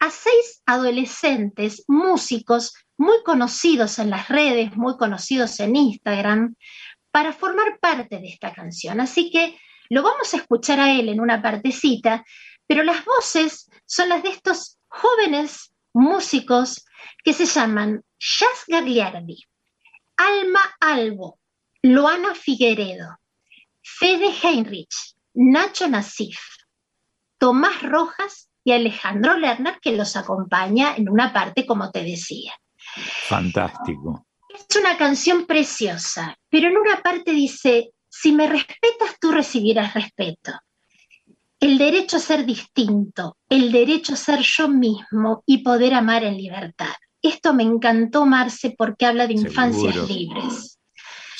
a seis adolescentes músicos muy conocidos en las redes, muy conocidos en Instagram, para formar parte de esta canción. Así que lo vamos a escuchar a él en una partecita, pero las voces son las de estos jóvenes músicos que se llaman Jazz Gagliardi, Alma Albo, Loana Figueredo, Fede Heinrich, Nacho Nasif, Tomás Rojas y Alejandro Lerner, que los acompaña en una parte, como te decía. Fantástico. Es una canción preciosa, pero en una parte dice, si me respetas, tú recibirás respeto. El derecho a ser distinto, el derecho a ser yo mismo y poder amar en libertad. Esto me encantó, Marce, porque habla de infancias libres.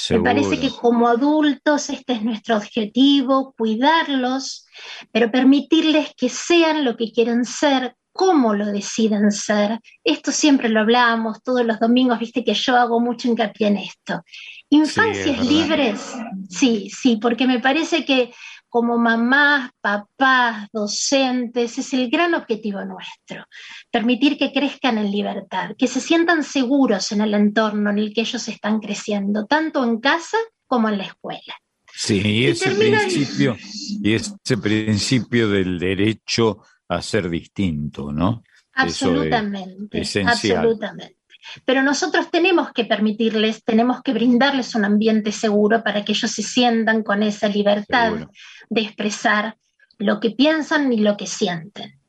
Seguro. Me parece que como adultos este es nuestro objetivo, cuidarlos, pero permitirles que sean lo que quieren ser, cómo lo deciden ser. Esto siempre lo hablamos todos los domingos, viste que yo hago mucho hincapié en esto. Infancias libres, sí, sí, porque me parece que como mamás, papás, docentes, es el gran objetivo nuestro. Permitir que crezcan en libertad, que se sientan seguros en el entorno en el que ellos están creciendo, tanto en casa como en la escuela. Sí, y ese principio, y ese principio del derecho a ser distinto, ¿no? Es Absolutamente, esencial. absolutamente. Pero nosotros tenemos que permitirles, tenemos que brindarles un ambiente seguro para que ellos se sientan con esa libertad Seguro. de expresar lo que piensan y lo que sienten.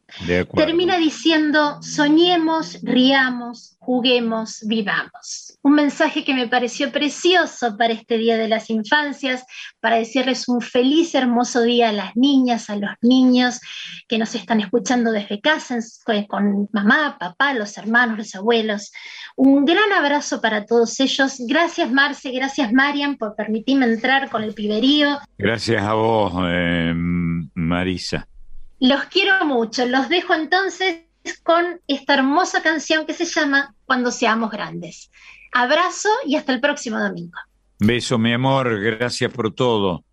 Termina diciendo, soñemos, riamos, juguemos, vivamos. Un mensaje que me pareció precioso para este Día de las Infancias, para decirles un feliz, hermoso día a las niñas, a los niños que nos están escuchando desde casa, con mamá, papá, los hermanos, los abuelos. Un gran abrazo para todos ellos. Gracias Marce, gracias Marian por permitirme entrar con el piberío. Gracias a vos, eh, Marisa. Los quiero mucho. Los dejo entonces con esta hermosa canción que se llama Cuando seamos grandes. Abrazo y hasta el próximo domingo. Beso, mi amor, gracias por todo.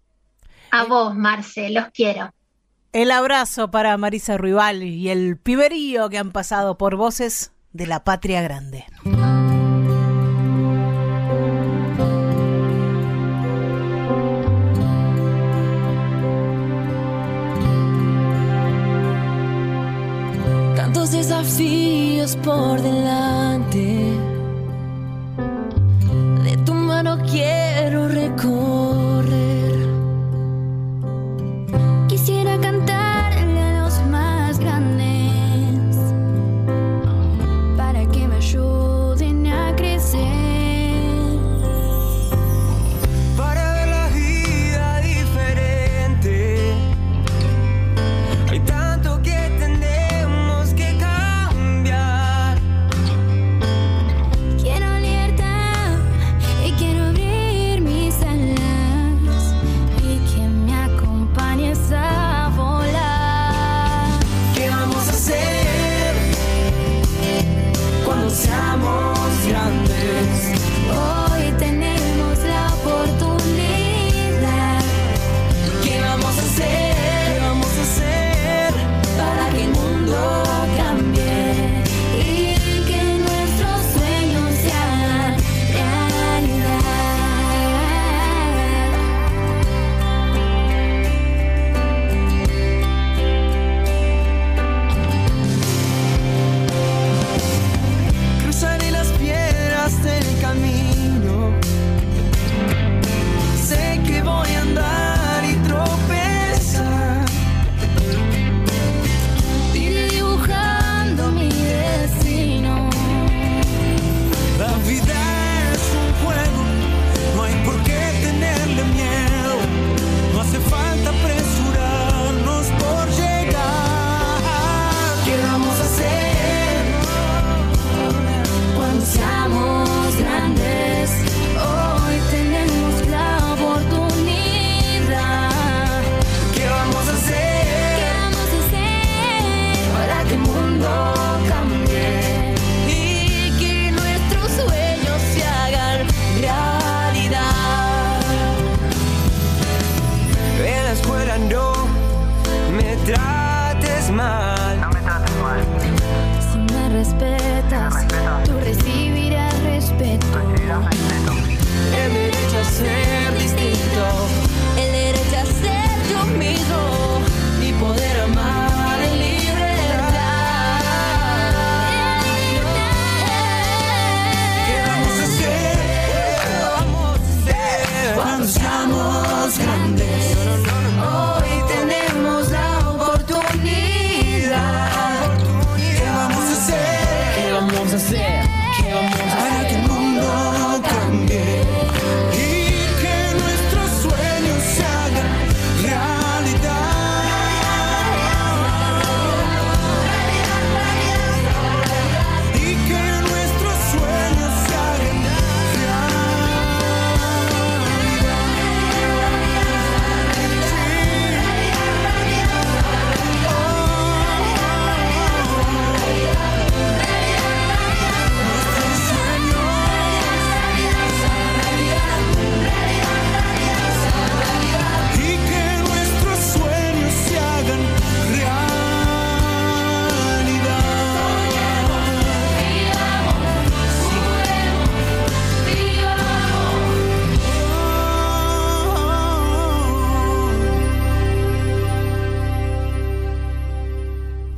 A vos, Marce, los quiero. El abrazo para Marisa Ruibal y el piberío que han pasado por voces de la patria grande. Por delante. De tu mano quiero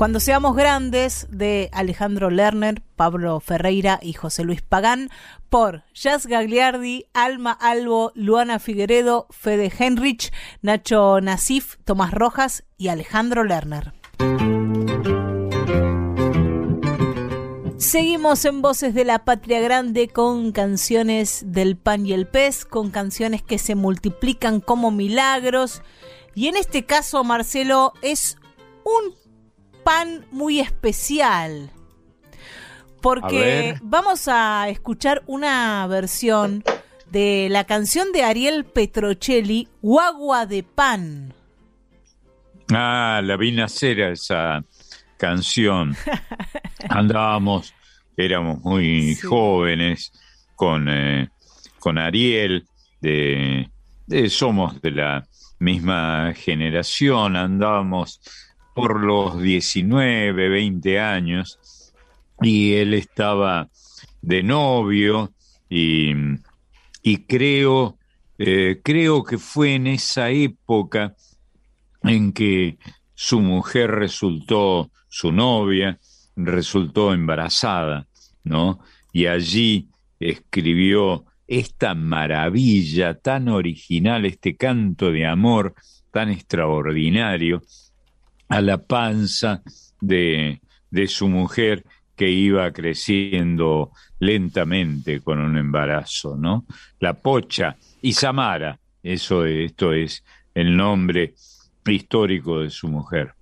Cuando seamos grandes de Alejandro Lerner, Pablo Ferreira y José Luis Pagán por Jazz Gagliardi, Alma Albo, Luana Figueredo, Fede Henrich, Nacho Nasif, Tomás Rojas y Alejandro Lerner. Seguimos en Voces de la Patria Grande con canciones del pan y el pez, con canciones que se multiplican como milagros. Y en este caso, Marcelo, es un pan muy especial. Porque vamos a escuchar una versión de la canción de Ariel Petrocelli, Guagua de Pan. Ah, la vi nacer a esa canción. Andábamos, éramos muy jóvenes con, eh, con Ariel, de, de- somos de la misma generación, andábamos por los 19, 20 años y él estaba de novio y, y creo, eh, creo que fue en esa época en que su mujer resultó, su novia, resultó embarazada, ¿no? Y allí escribió esta maravilla tan original, este canto de amor tan extraordinario a la panza de, de su mujer que iba creciendo lentamente con un embarazo, ¿no? La pocha y Samara, eso, esto es el nombre histórico de su mujer.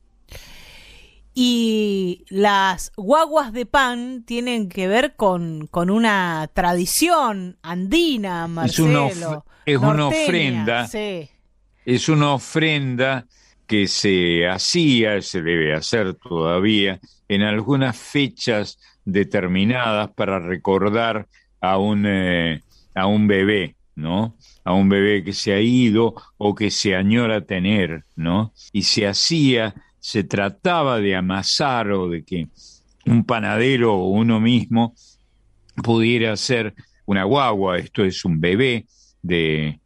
Y las guaguas de pan tienen que ver con, con una tradición andina, Es una Marcelo. of- es una ofrenda. Sí. Es una ofrenda que se hacía, se debe hacer todavía, en algunas fechas determinadas para recordar a un, eh, a un bebé, ¿no? A un bebé que se ha ido o que se añora tener, ¿no? Y se hacía, se trataba de amasar o de que un panadero o uno mismo pudiera hacer una guagua, esto es un bebé de,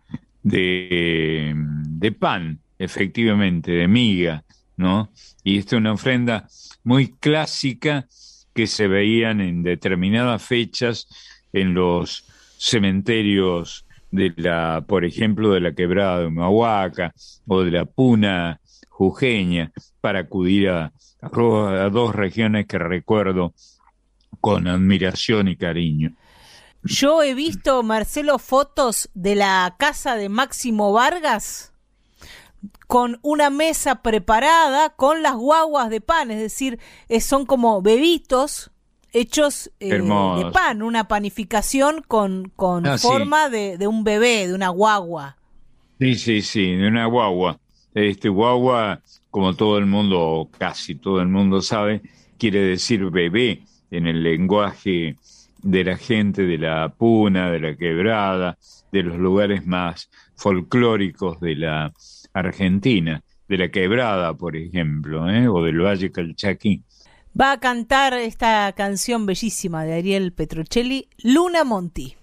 de, de pan, efectivamente, de miga, ¿no? Y esta es una ofrenda muy clásica que se veían en determinadas fechas en los cementerios de la, por ejemplo, de la quebrada de Humahuaca o de la Puna Jujeña, para acudir a, dos regiones que recuerdo con admiración y cariño. Yo he visto, Marcelo, fotos de la casa de Máximo Vargas con una mesa preparada con las guaguas de pan, es decir, eh, son como bebitos hechos eh, de pan, una panificación con, con Ah, sí. forma de, de un bebé, de una guagua. Sí, sí, sí, de una guagua. Este guagua, como todo el mundo, o casi todo el mundo sabe, quiere decir bebé en el lenguaje de la gente de la puna, de la quebrada, de los lugares más folclóricos de la Argentina, de la quebrada, por ejemplo, ¿eh? o del Valle Calchaquí. Va a cantar esta canción bellísima de Ariel Petrocelli, Luna Monti.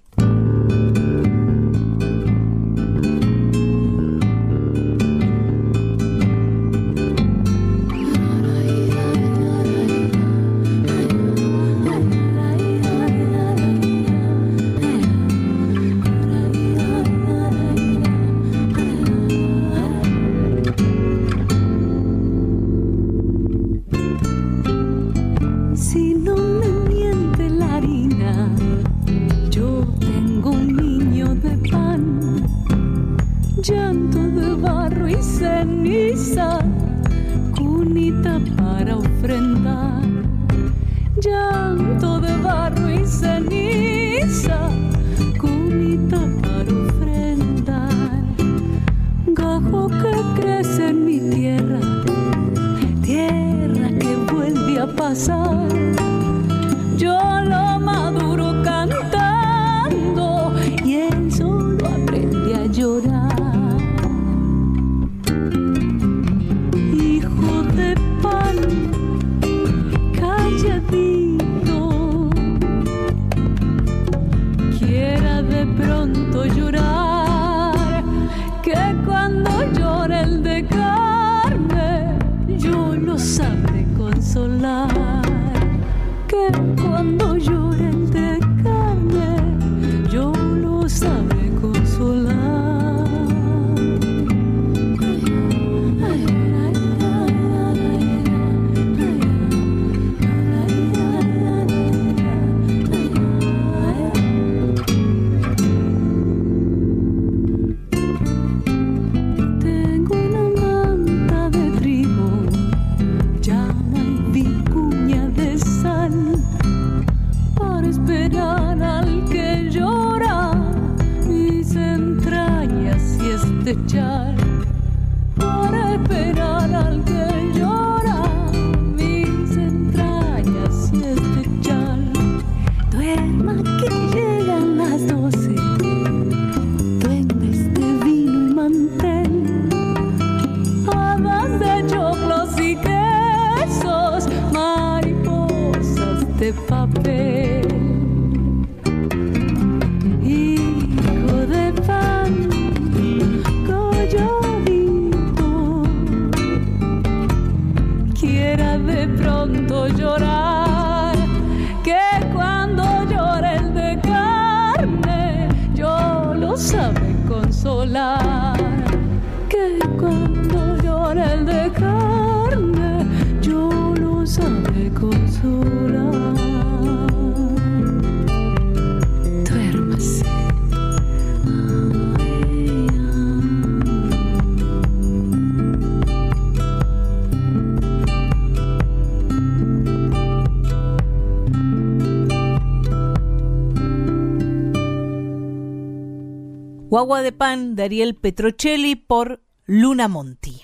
Guagua de pan de Ariel Petrocelli por Luna Monti.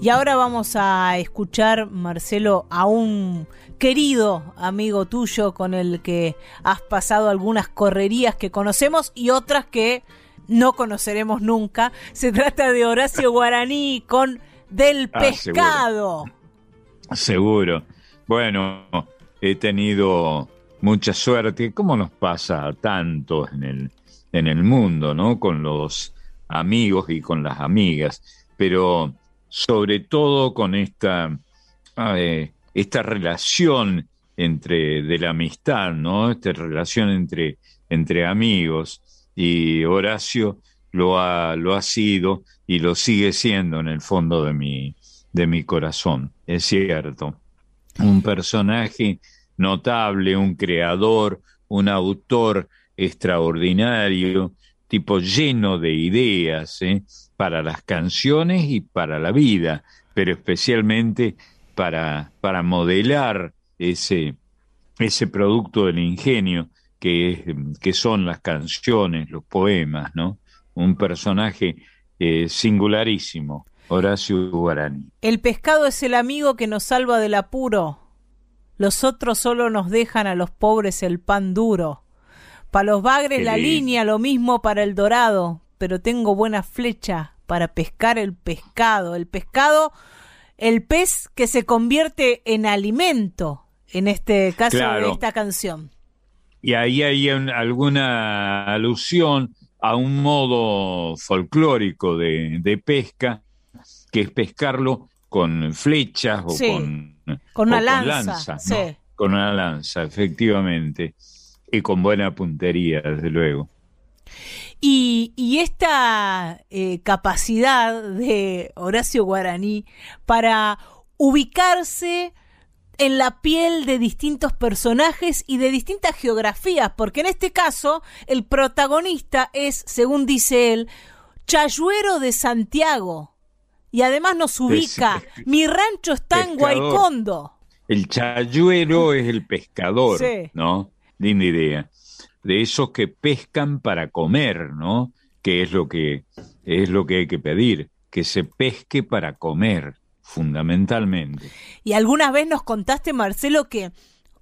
Y ahora vamos a escuchar, Marcelo, a un querido amigo tuyo con el que has pasado algunas correrías que conocemos y otras que no conoceremos nunca. Se trata de Horacio Guaraní con Del Ah, Pescado. Seguro. Bueno, he tenido mucha suerte, como nos pasa a tantos en el, en el mundo, ¿no? Con los amigos y con las amigas, pero sobre todo con esta, eh, esta relación entre, de la amistad, ¿no? Esta relación entre, entre amigos. Y Horacio lo ha, lo ha sido y lo sigue siendo en el fondo de mi, de mi corazón, es cierto. Un personaje notable, un creador, un autor extraordinario, tipo lleno de ideas ¿eh? para las canciones y para la vida, pero especialmente para, para modelar ese, ese producto del ingenio que, es, que son las canciones, los poemas, ¿no? Un personaje eh, singularísimo, Horacio Guarani. El pescado es el amigo que nos salva del apuro. Los otros solo nos dejan a los pobres el pan duro. Para los bagres la línea, lo mismo para el dorado, pero tengo buena flecha para pescar el pescado. El pescado, el pez que se convierte en alimento, en este caso de esta canción. Y ahí hay un- alguna alusión a un modo folclórico de, de pesca, que es pescarlo con flechas o Sí, con, con una lanza, lanzas, sí. ¿no? Con una lanza, efectivamente. Y con buena puntería, desde luego. Y, y esta eh, capacidad de Horacio Guaraní para ubicarse en la piel de distintos personajes y de distintas geografías, porque en este caso el protagonista es, según dice él, Chayuero de Santiago, Y además nos ubica. Mi rancho está en. Guaycondo. El chayuero es el pescador, Sí. ¿no? Linda idea. De esos que pescan para comer, ¿no? Que es lo que es lo que hay que pedir, que se pesque para comer, fundamentalmente. Y alguna vez nos contaste, Marcelo, que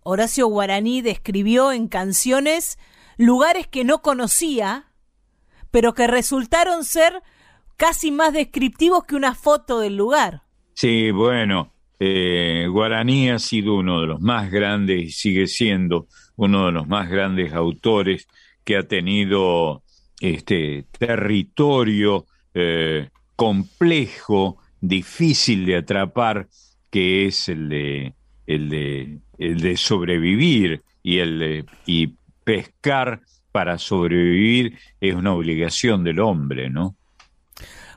Horacio Guaraní describió en canciones lugares que no conocía, pero que resultaron ser casi más descriptivos que una foto del lugar. Sí, bueno, eh, Guaraní ha sido uno de los más grandes y sigue siendo uno de los más grandes autores que ha tenido este territorio eh, complejo, difícil de atrapar, que es el de el de el de sobrevivir y el de- y pescar para sobrevivir es una obligación del hombre, ¿no?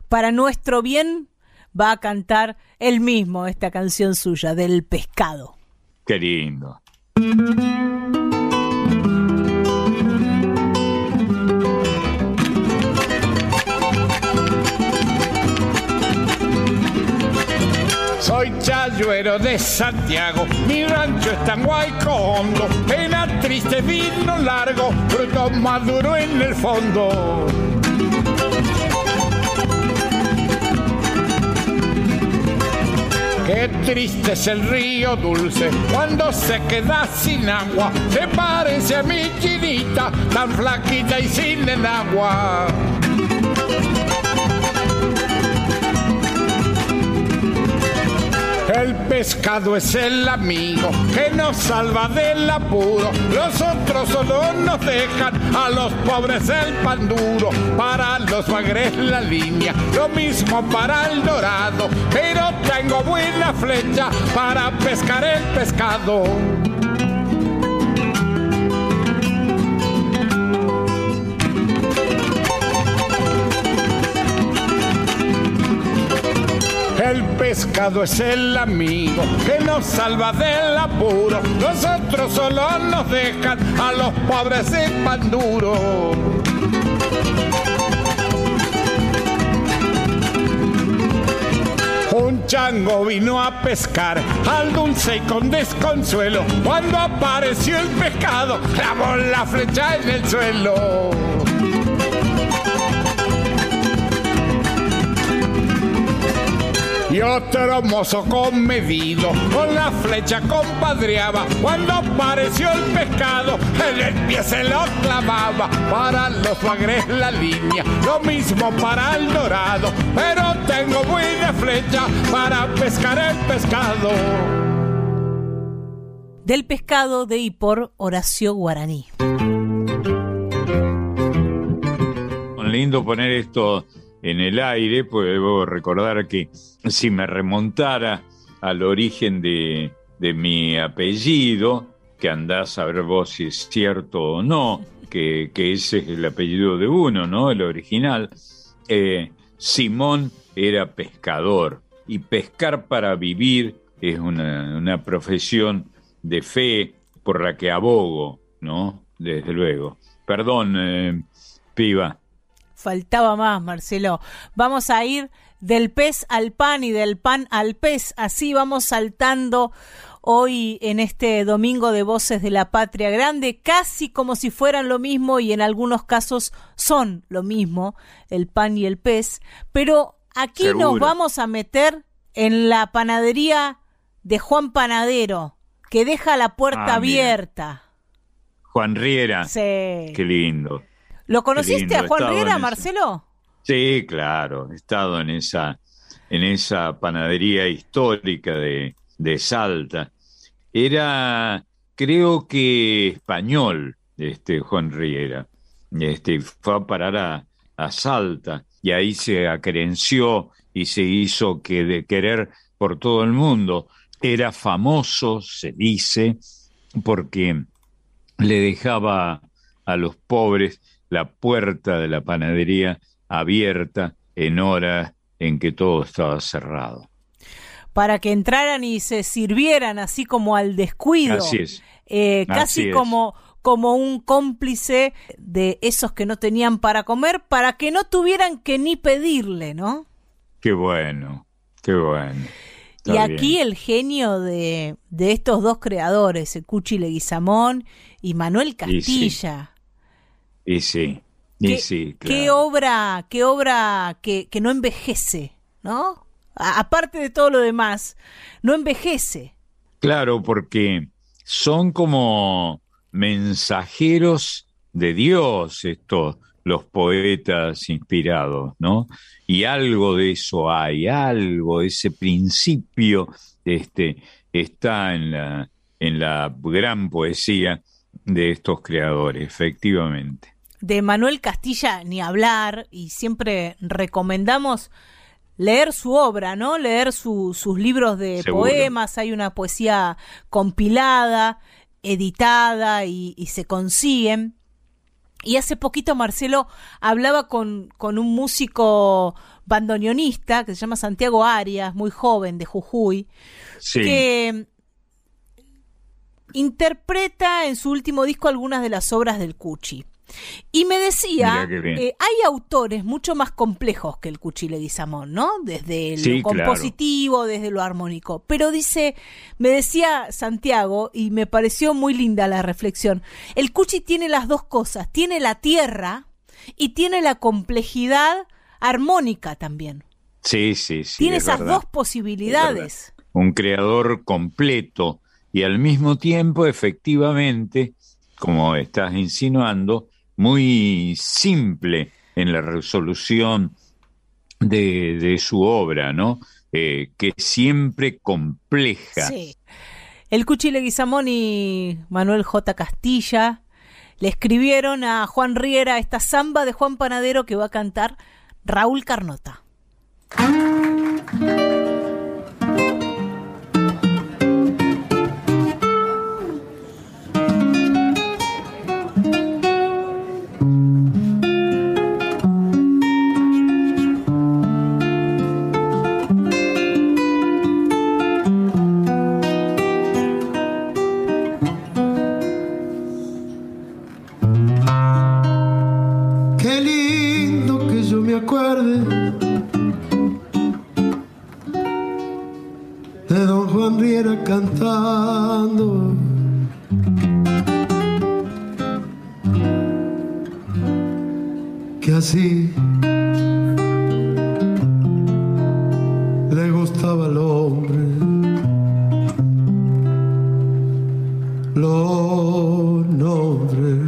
Para nuestro bien va a cantar él mismo esta canción suya, del pescado. Qué lindo. Soy chayuero de Santiago, mi rancho está en Guaycondo, pena triste, vino largo, fruto maduro en el fondo. Qué triste es el río dulce cuando se queda sin agua, se parece a mi chinita, tan flaquita y sin el agua. El pescado es el amigo que nos salva del apuro. Los otros solo nos dejan a los pobres el pan duro. Para los bagres la línea, lo mismo para el dorado. Pero tengo buena flecha para pescar el pescado. Pescado es el amigo que nos salva del apuro. Los otros solo nos dejan a los pobres en pan duro. Un chango vino a pescar al dulce y con desconsuelo. Cuando apareció el pescado, clavó la flecha en el suelo. Otro mozo comedido con la flecha compadreaba. Cuando apareció el pescado, en el pie se lo clavaba. Para los bagres la línea, lo mismo para el dorado. Pero tengo buena flecha para pescar el pescado. Del pescado de y por Horacio Guaraní. lindo poner esto en el aire, pues debo recordar que si me remontara al origen de, de mi apellido, que andás a ver vos si es cierto o no, que, ese es el apellido de uno, ¿no? El original. eh, Simón era pescador y pescar para vivir es una, una profesión de fe por la que abogo, ¿no? Desde luego. Perdón, eh, piba. Faltaba más, Marcelo. Vamos a ir del pez al pan y del pan al pez. Así vamos saltando hoy en este domingo de Voces de la Patria Grande, casi como si fueran lo mismo y en algunos casos son lo mismo, el pan y el pez. Pero aquí nos vamos a meter en la panadería de Juan Panadero, que deja la puerta Ah, mira. abierta. Juan Riera. Sí. Qué lindo. ¿Lo conociste a Juan Riera, Marcelo? Sí, claro, he estado en esa, en esa panadería histórica de, de Salta. Era, creo que español, este Juan Riera. Este, fue a parar a, a Salta y ahí se acrenció y se hizo que de querer por todo el mundo. Era famoso, se dice, porque le dejaba a los pobres la puerta de la panadería abierta en horas en que todo estaba cerrado. para que entraran y se sirvieran así como al descuido. Así es. Eh, Así casi es. como, como un cómplice de esos que no tenían para comer, para que no tuvieran que ni pedirle, ¿no? Qué bueno, qué bueno. y aquí bien. el genio de, de estos dos creadores, el Cuchi Leguizamón y Manuel Y sí. Y sí, y ¿Qué, sí, qué claro. obra, qué obra que, que no envejece, ¿no? A- aparte de todo lo demás, no envejece. Claro, porque son como mensajeros de Dios estos, los poetas inspirados, ¿no? Y algo de eso hay, algo, ese principio este, está en la, en la gran poesía de estos creadores, efectivamente. De Manuel Castilla ni hablar y siempre recomendamos leer su obra, ¿no? Leer su- sus libros de Seguro. poemas, hay una poesía compilada, editada y, y se consiguen. Y hace poquito Marcelo hablaba con, con un músico bandoneonista que se llama Santiago Arias, muy joven, de Jujuy, Sí. que interpreta en su último disco algunas de las obras del Cuchi. Y me decía, eh, hay autores mucho más complejos que el Cuchi Leguizamón, ¿no? Desde lo Sí, claro. compositivo, desde lo armónico. Pero dice, me decía Santiago, y me pareció muy linda la reflexión, el Cuchi tiene las dos cosas, tiene la tierra y tiene la complejidad armónica también. Sí, sí, sí. tiene es esas verdad. dos posibilidades. un creador completo y al mismo tiempo, efectivamente, como estás insinuando, muy simple en la resolución de, su obra, ¿no? Eh, que siempre compleja. Sí. El Cuchi Leguizamón y Manuel J. Castilla le escribieron a Juan Riera esta samba de Juan Panadero que va a cantar Raúl Carnota. Así le gustaba al hombre. Los nombres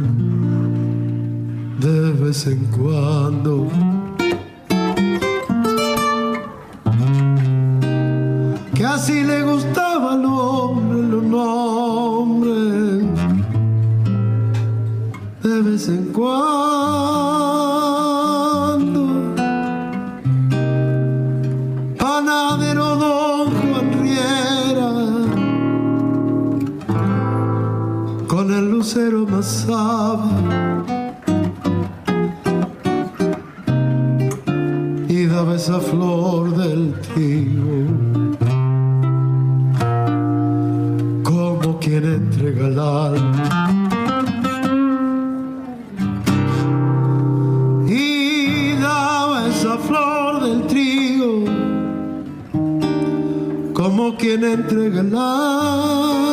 de vez en cuando. Y daba esa flor del trigo como quien entrega el y daba esa flor del trigo. Como quien entrega el alma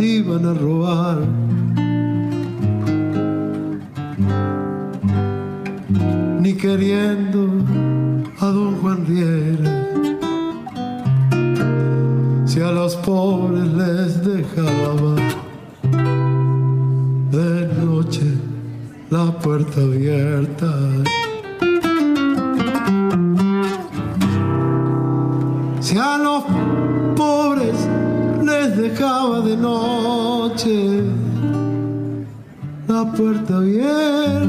iban a robar ni queriendo a don Juan Riera. Si a los pobres les dejaba de noche la puerta abierta. Dejaba de noche la puerta abierta.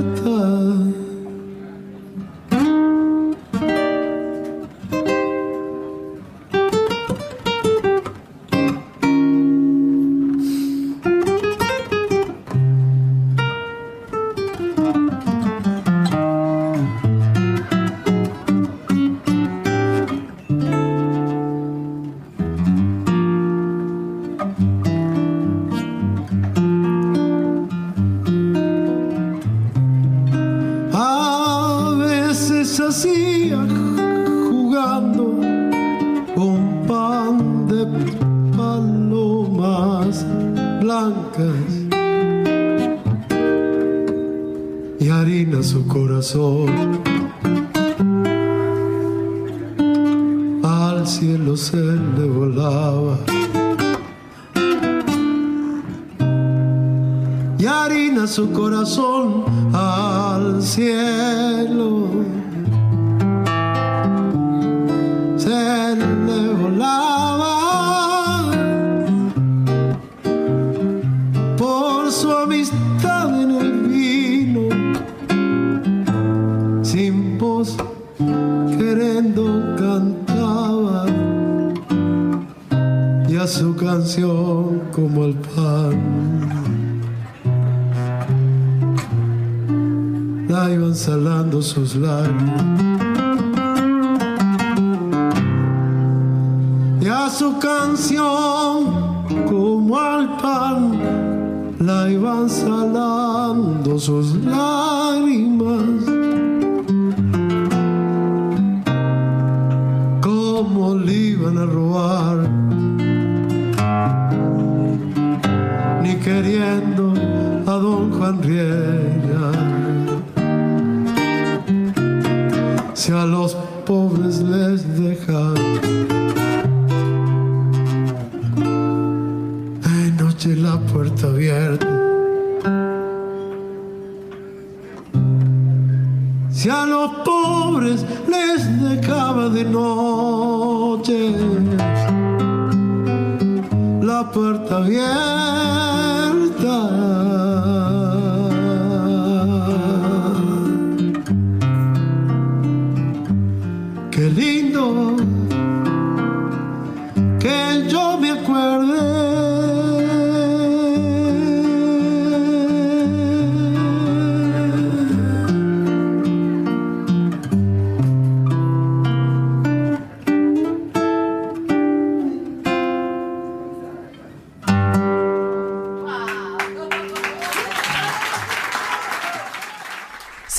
Qué lindo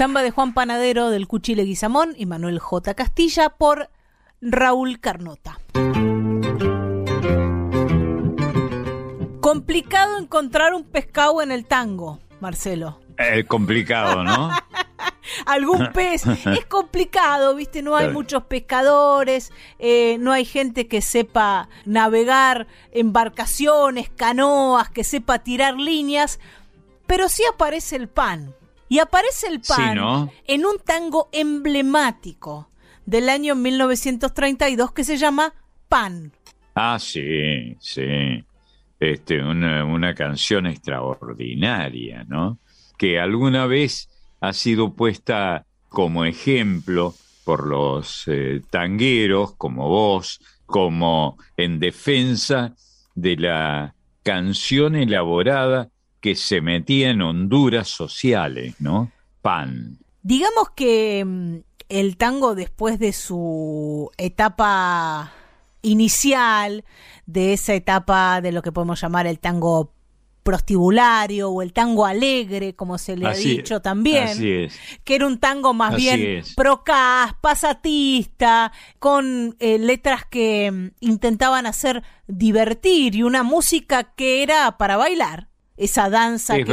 Samba de Juan Panadero del Cuchi Leguizamón y Manuel J. Castilla por Raúl Carnota. Complicado encontrar un pescado en el tango, Marcelo. Es complicado, ¿no? Algún pez. es complicado, ¿viste? No hay Claro. muchos pescadores, eh, no hay gente que sepa navegar embarcaciones, canoas, que sepa tirar líneas, pero sí aparece el pan. Y aparece el Sí, pan ¿no? en un tango emblemático del año 1932 que se llama Pan. Ah, sí, sí. Este, una, una canción extraordinaria, ¿no? Que alguna vez ha sido puesta como ejemplo por los eh, tangueros, como vos, como en defensa de la canción elaborada que se metía en Honduras sociales, ¿no? Pan. Digamos que mm, el tango después de su etapa inicial, de esa etapa de lo que podemos llamar el tango prostibulario o el tango alegre, como se le Así- ha dicho también, Así es. que era un tango más Así bien es. procaz, pasatista, con eh, letras que mm, intentaban hacer divertir y una música que era para bailar, esa danza Es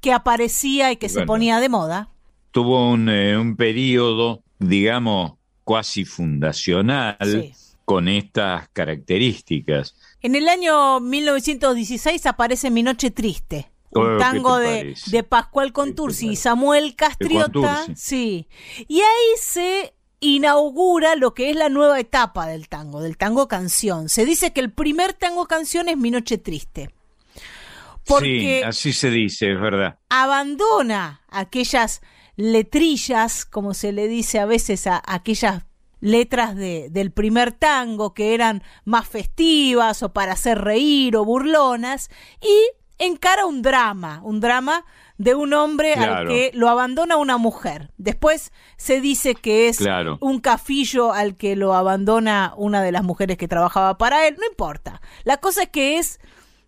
que, aparecía y que Es se verdad. ponía de moda. tuvo un, eh, un periodo, digamos, cuasi fundacional Sí. con estas características. En el año 1916 aparece Mi Noche Triste, Oh, un ¿qué tango de, de Pascual Contursi y Samuel Castriota. Sí. Y ahí se inaugura lo que es la nueva etapa del tango, del tango canción. Se dice que el primer tango canción es Mi Noche Triste. Porque Sí, así se dice, es verdad. abandona aquellas letrillas, como se le dice a veces a aquellas letras de, del primer tango que eran más festivas o para hacer reír o burlonas y encara un drama, un drama de un hombre al que lo abandona una mujer. Después se dice que es Claro. un cafillo al que lo abandona una de las mujeres que trabajaba para él, no importa. La cosa es que es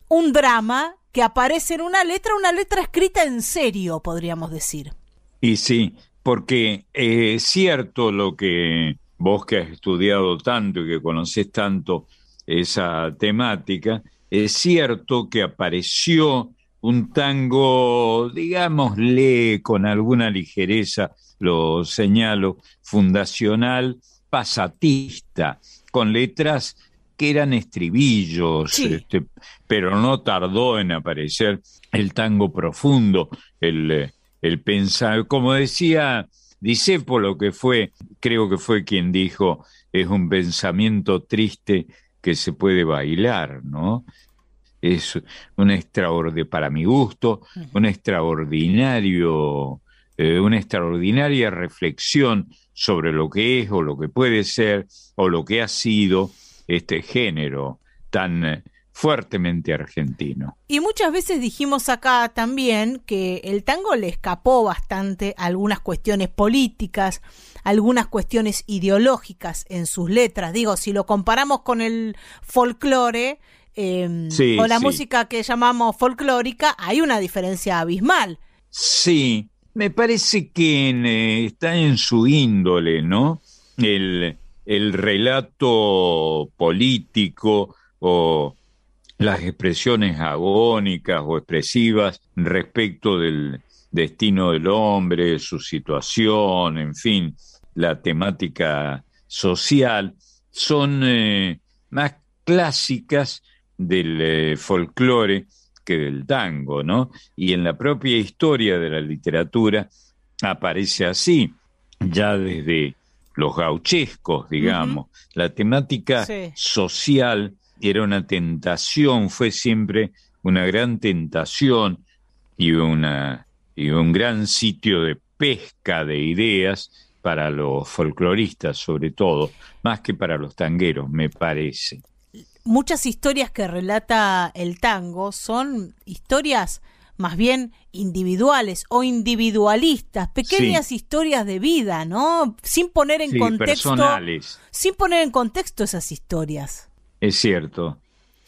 un drama que aparece en una letra, una letra escrita en serio, podríamos decir. Y sí, porque eh, es cierto lo que vos que has estudiado tanto y que conocés tanto esa temática, es cierto que apareció un tango, digámosle con alguna ligereza, lo señalo, fundacional, pasatista, con letras que eran estribillos, este, pero no tardó en aparecer el tango profundo, el, el pensar, como decía Disépolo, que fue, creo que fue quien dijo, es un pensamiento triste que se puede bailar, ¿no? Es un extraordinario, para mi gusto, un extraordinario, eh, una extraordinaria reflexión sobre lo que es o lo que puede ser o lo que ha sido este género tan eh, fuertemente argentino. Y muchas veces dijimos acá también que el tango le escapó bastante a algunas cuestiones políticas, algunas cuestiones ideológicas en sus letras. Digo, si lo comparamos con el folclore eh, Sí, o la sí. música que llamamos folclórica, hay una diferencia abismal. Sí, me parece que en, eh, está en su índole, ¿no? El, el relato político o las expresiones agónicas o expresivas respecto del destino del hombre, su situación, en fin, la temática social, son eh, más clásicas del eh, folclore que del tango, ¿no? Y en la propia historia de la literatura aparece así, ya desde los gauchescos, digamos. La temática Sí. social era una tentación, fue siempre una gran tentación y, una, y un gran sitio de pesca de ideas para los folcloristas, sobre todo, más que para los tangueros, me parece. Muchas historias que relata el tango son historias más bien individuales o individualistas, pequeñas historias de vida, ¿no? Sin poner en Sí, contexto personales. sin poner en contexto esas historias. Es cierto,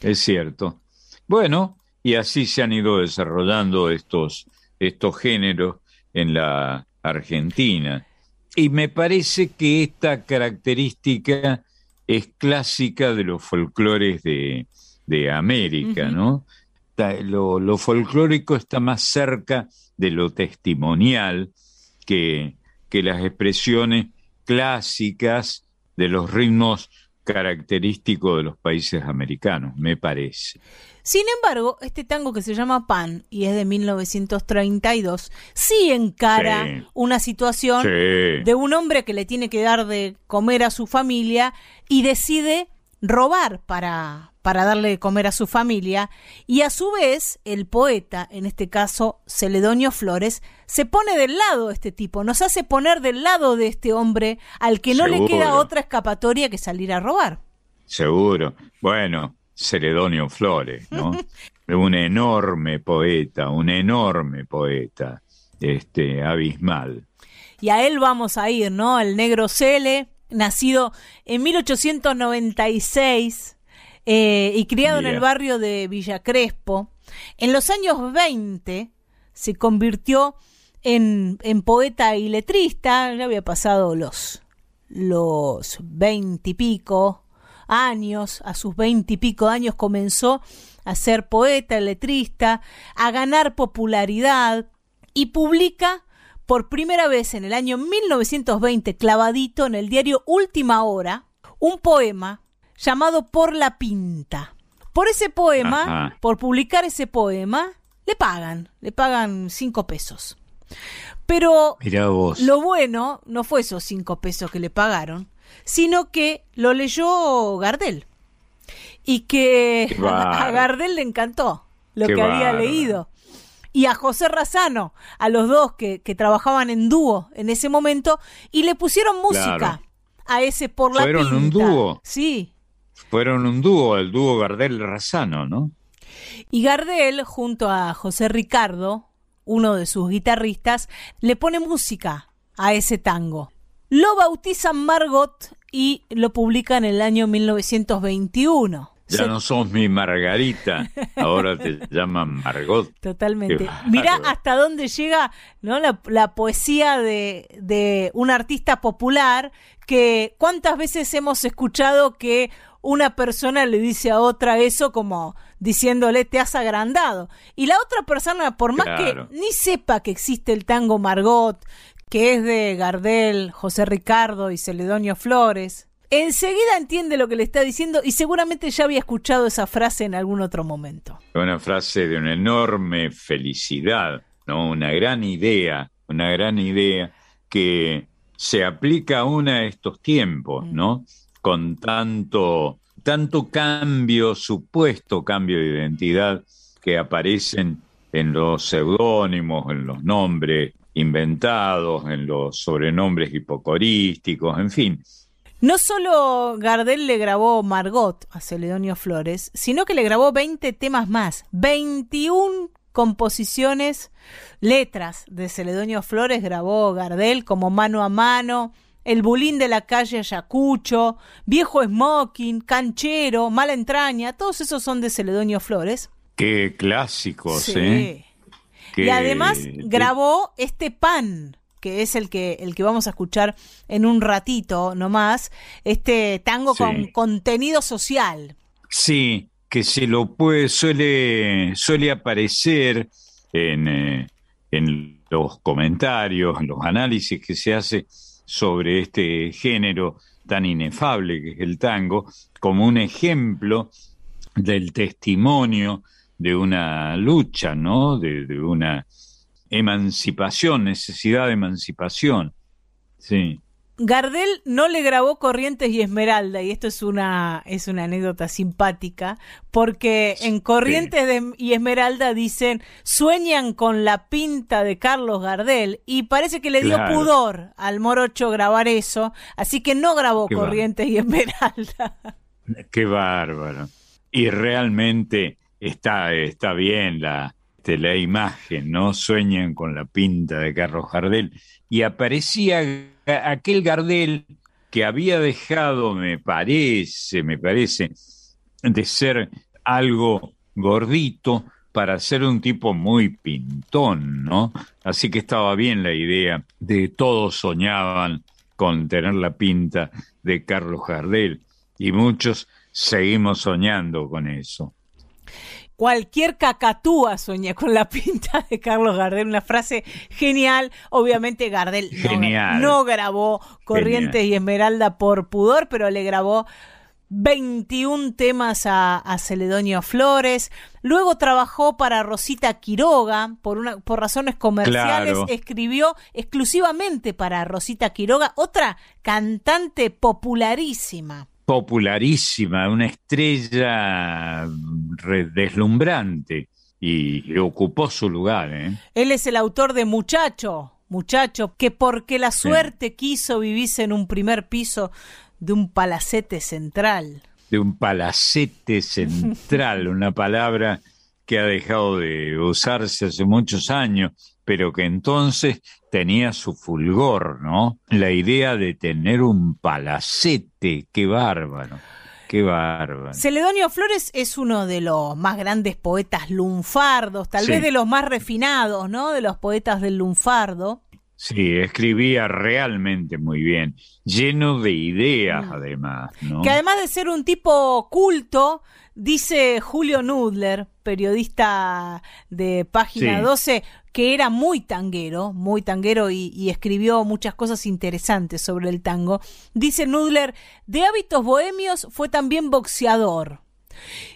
es cierto. Bueno, y así se han ido desarrollando estos, estos géneros en la Argentina. Y me parece que esta característica es clásica de los folclores de, de América. ¿no? Lo, lo folclórico está más cerca de lo testimonial que, que las expresiones clásicas de los ritmos característicos de los países americanos, me parece. Sin embargo, este tango que se llama Pan y es de 1932, sí encara Sí. una situación Sí. de un hombre que le tiene que dar de comer a su familia y decide robar para, para darle de comer a su familia y a su vez el poeta, en este caso Celedonio Flores, se pone del lado de este tipo, nos hace poner del lado de este hombre al que no le queda otra escapatoria que salir a robar. Seguro. Bueno, Celedonio Flores, ¿no? un enorme poeta, un enorme poeta, este, abismal. Y a él vamos a ir, ¿no? El negro Cele, nacido en 1896 eh, y criado en el barrio de Villa Crespo. En los años 20 se convirtió en, en poeta y letrista, ya había pasado los los veinte y pico años, a sus veinte y pico años comenzó a ser poeta, letrista, a ganar popularidad y publica por primera vez en el año 1920, clavadito en el diario Última Hora, un poema llamado Por la Pinta. Por ese poema, Ajá. por publicar ese poema, le pagan, le pagan cinco pesos. Pero vos. lo bueno no fue esos cinco pesos que le pagaron, sino que lo leyó Gardel. Y que a. Gardel le encantó lo Qué que había leído. Y a José Razano, a los dos que, que trabajaban en dúo en ese momento, y le pusieron música Claro. a ese por la Fueron un dúo. Sí. Fueron un dúo, el dúo Gardel-Razano, ¿no? Y Gardel, junto a José Ricardo, uno de sus guitarristas, le pone música a ese tango. Lo bautizan Margot y lo publican en el año 1921. Ya no sos mi Margarita, ahora te llaman Margot. Totalmente. Mirá hasta dónde llega ¿no? la, la poesía de, de un artista popular que cuántas veces hemos escuchado que una persona le dice a otra eso como diciéndole te has agrandado. Y la otra persona, por más Claro. que ni sepa que existe el tango Margot, que es de Gardel, José Ricardo y Celedonio Flores, enseguida entiende lo que le está diciendo y seguramente ya había escuchado esa frase en algún otro momento. Una frase de una enorme felicidad, ¿no? Una gran idea, una gran idea que se aplica aún a estos tiempos, ¿no? Con tanto, tanto cambio, supuesto cambio de identidad que aparecen en los seudónimos, en los nombres inventados, en los sobrenombres hipocorísticos, en fin. No solo Gardel le grabó Margot a Celedonio Flores, sino que le grabó 20 temas más, 21 composiciones, letras de Celedonio Flores grabó Gardel como Mano a Mano, El Bulín de la calle Ayacucho, Viejo Smoking, Canchero, Mala Entraña, todos esos son de Celedonio Flores. Qué clásicos, Sí. ¿eh? Y además grabó este pan, que es el que, el que vamos a escuchar en un ratito nomás, este tango Sí. con contenido social. Sí, que se lo puede, suele, suele aparecer en, eh, en los comentarios, en los análisis que se hace sobre este género tan inefable que es el tango, como un ejemplo del testimonio de una lucha, ¿no? De, de una emancipación, necesidad de emancipación. Sí. Gardel no le grabó Corrientes y Esmeralda, y esto es una, es una anécdota simpática, porque en Corrientes de- y Esmeralda dicen, sueñan con la pinta de Carlos Gardel, y parece que le dio pudor al morocho grabar eso, así que no grabó Qué Corrientes y Esmeralda. Qué bárbaro. Y realmente está, está bien la, este, la imagen, ¿no? Sueñan con la pinta de Carlos Gardel. Y aparecía aquel Gardel que había dejado, me parece, me parece, de ser algo gordito para ser un tipo muy pintón, ¿no? Así que estaba bien la idea de todos soñaban con tener la pinta de Carlos Gardel y muchos seguimos soñando con eso. Cualquier cacatúa sueña con la pinta de Carlos Gardel, una frase genial. Obviamente Gardel no- grabó Corrientes Genial. y Esmeralda por pudor, pero le grabó 21 temas a, a Celedonio Flores. Luego trabajó para Rosita Quiroga, por, una, por razones comerciales, Claro. escribió exclusivamente para Rosita Quiroga, otra cantante popularísima. Popularísima, una estrella re- deslumbrante y, y ocupó su lugar, ¿eh? Él es el autor de Muchacho, Muchacho, que porque la suerte quiso vivirse en un primer piso de un palacete central. de un palacete central, una palabra que ha dejado de usarse hace muchos años, pero que entonces tenía su fulgor, ¿no? La idea de tener un palacete, qué bárbaro, qué bárbaro. Celedonio Flores es uno de los más grandes poetas lunfardos, tal Sí. vez de los más refinados, ¿no? De los poetas del lunfardo. Sí, escribía realmente muy bien, lleno de ideas además, ¿no? Que además de ser un tipo culto, dice Julio Nudler, periodista de Página Sí. 12, que era muy tanguero, muy tanguero y, y escribió muchas cosas interesantes sobre el tango. Dice Nudler, de hábitos bohemios fue también boxeador.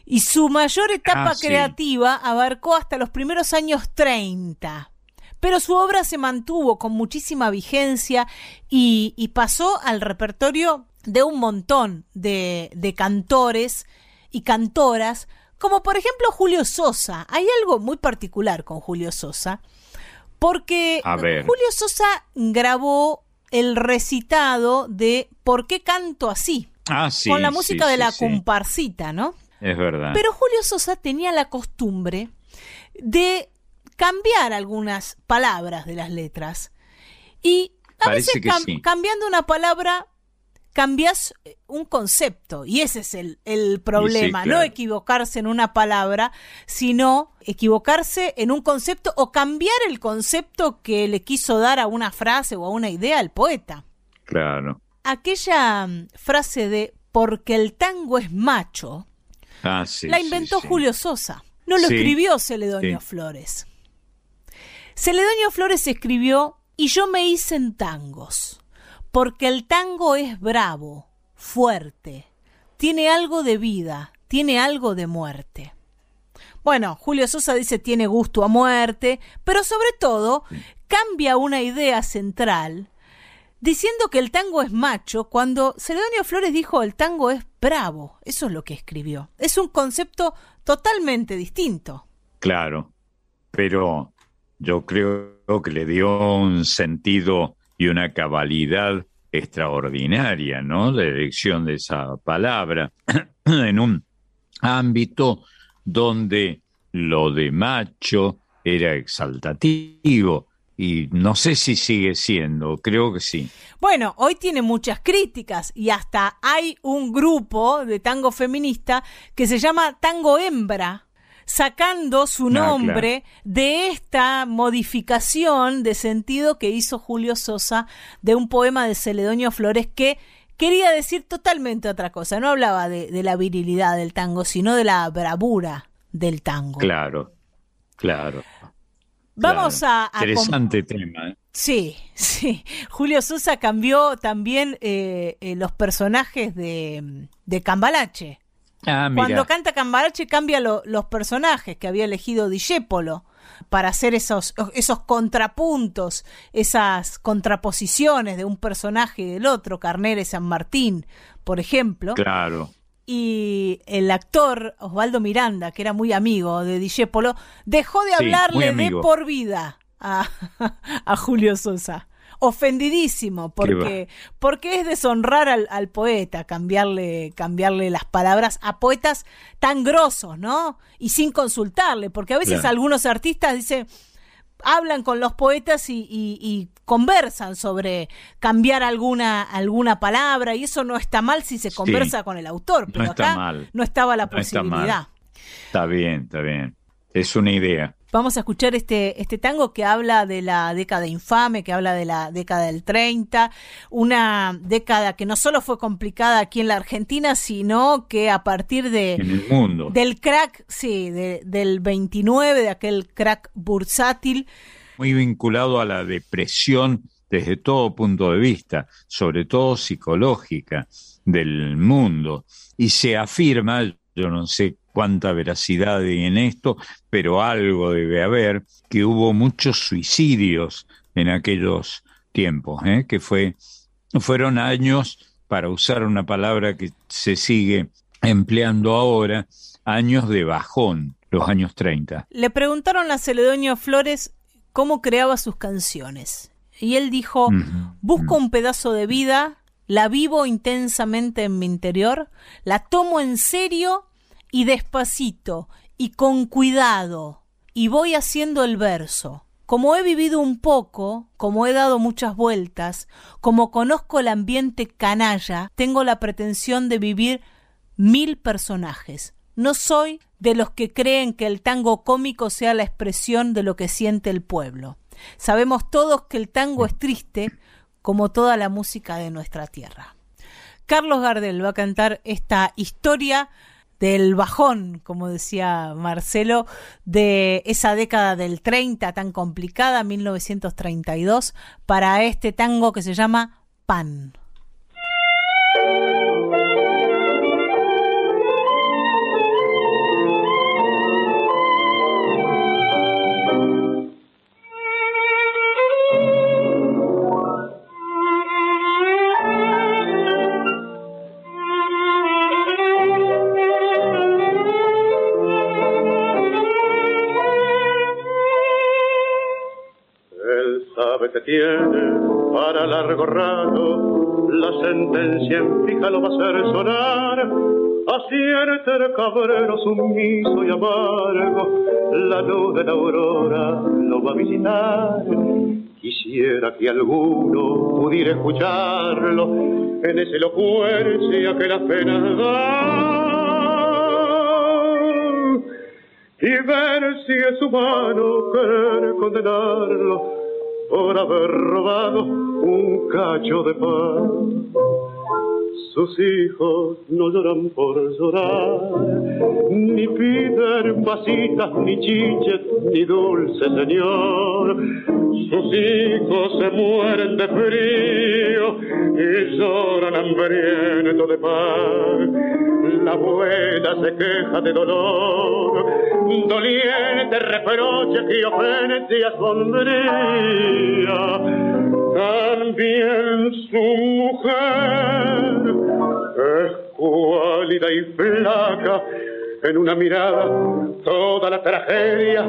Y su mayor etapa Ah, sí. creativa abarcó hasta los primeros años 30. Pero su obra se mantuvo con muchísima vigencia y, y pasó al repertorio de un montón de, de cantores y cantoras, como por ejemplo Julio Sosa. Hay algo muy particular con Julio Sosa, porque A ver. Julio Sosa grabó el recitado de ¿Por qué canto así? Ah, sí, con la sí, música de la sí. comparsita, ¿no? Es verdad. Pero Julio Sosa tenía la costumbre de cambiar algunas palabras de las letras. Y a Parece veces que cam- sí. cambiando una palabra cambias eh, un concepto y ese es el, el problema, claro. no equivocarse en una palabra, sino equivocarse en un concepto o cambiar el concepto que le quiso dar a una frase o a una idea al poeta. Claro. Aquella mm, frase de porque el tango es macho, Ah, sí, la inventó sí. Julio Sosa, no lo escribió Celedonio. Flores. Celedonio Flores escribió y yo me hice en tangos, porque el tango es bravo, fuerte, tiene algo de vida, tiene algo de muerte. Bueno, Julio Sosa dice tiene gusto a muerte, pero sobre todo cambia una idea central diciendo que el tango es macho cuando Celedonio Flores dijo el tango es bravo. Eso es lo que escribió. Es un concepto totalmente distinto. Claro, pero yo creo que le dio un sentido y una cabalidad extraordinaria, ¿no? La elección de esa palabra en un ámbito donde lo de macho era exaltativo y no sé si sigue siendo, creo que sí. Bueno, hoy tiene muchas críticas y hasta hay un grupo de tango feminista que se llama Tango Hembra, sacando su Ah, nombre de esta modificación de sentido que hizo Julio Sosa de un poema de Celedonio Flores que quería decir totalmente otra cosa. No hablaba de, de la virilidad del tango, sino de la bravura del tango. Claro, claro. Vamos claro. a, Interesante tema. ¿eh? Sí, sí. Julio Sosa cambió también eh, eh, los personajes de, de Cambalache. Ah, mira. Cuando canta Cambalache cambia lo- los personajes que había elegido Discépolo para hacer esos, esos contrapuntos, esas contraposiciones de un personaje y del otro, Carnera y San Martín, por ejemplo. Claro. Y el actor Osvaldo Miranda, que era muy amigo de Discépolo, dejó de Sí, hablarle de por vida a, a Julio Sosa. Ofendidísimo, porque, porque es deshonrar al, al poeta, cambiarle, cambiarle las palabras a poetas tan grosos, ¿no? Y sin consultarle, porque a veces Claro. algunos artistas dicen, hablan con los poetas y, y- y conversan sobre cambiar alguna, alguna palabra, y eso no está mal si se conversa con el autor, pero No está acá mal. no estaba la No está mal. posibilidad. Está bien, está bien. Es una idea. Vamos a escuchar este, este tango que habla de la década infame, que habla de la década del 30, una década que no solo fue complicada aquí en la Argentina, sino que a partir de, En el mundo. del crack, sí, de- del 29, de aquel crack bursátil, Muy vinculado a la depresión desde todo punto de vista, sobre todo psicológica del mundo. Y se afirma, yo no sé cuánta veracidad hay en esto, pero algo debe haber, que hubo muchos suicidios en aquellos tiempos, ¿eh? que fue, fueron años, para usar una palabra que se sigue empleando ahora, años de bajón, los años 30. le preguntaron a Celedonio Flores cómo creaba sus canciones. Y él dijo, busco un pedazo de vida, la vivo intensamente en mi interior, la tomo en serio y despacito y con cuidado y voy haciendo el verso. Como he vivido un poco, como he dado muchas vueltas, como conozco el ambiente canalla, tengo la pretensión de vivir mil personajes. No soy de los que creen que el tango cómico sea la expresión de lo que siente el pueblo. Sabemos todos que el tango es triste, como toda la música de nuestra tierra. Carlos Gardel va a cantar esta historia del bajón, como decía Marcelo, de esa década del 30 tan complicada, 1932, para este tango que se llama Pan. Tiene para largo rato, la sentencia en fija lo va a hacer sonar. Acierte el cabrero sumiso y amargo, la luz de la aurora lo va a visitar. Quisiera quisiera que alguno pudiera escucharlo en esa elocuencia que las penas dan y ver si es humano querer condenarlo por haber robado un cacho de pan. Sus hijos no lloran por llorar, ni piden vasitas, ni chiches, ni dulce señor. Sus hijos se mueren de frío y lloran hambriento de pan. La abuela se queja de dolor, doliente reproche que ofende a su hombría. También su mujer es cuálida y flaca. En una mirada, toda la tragedia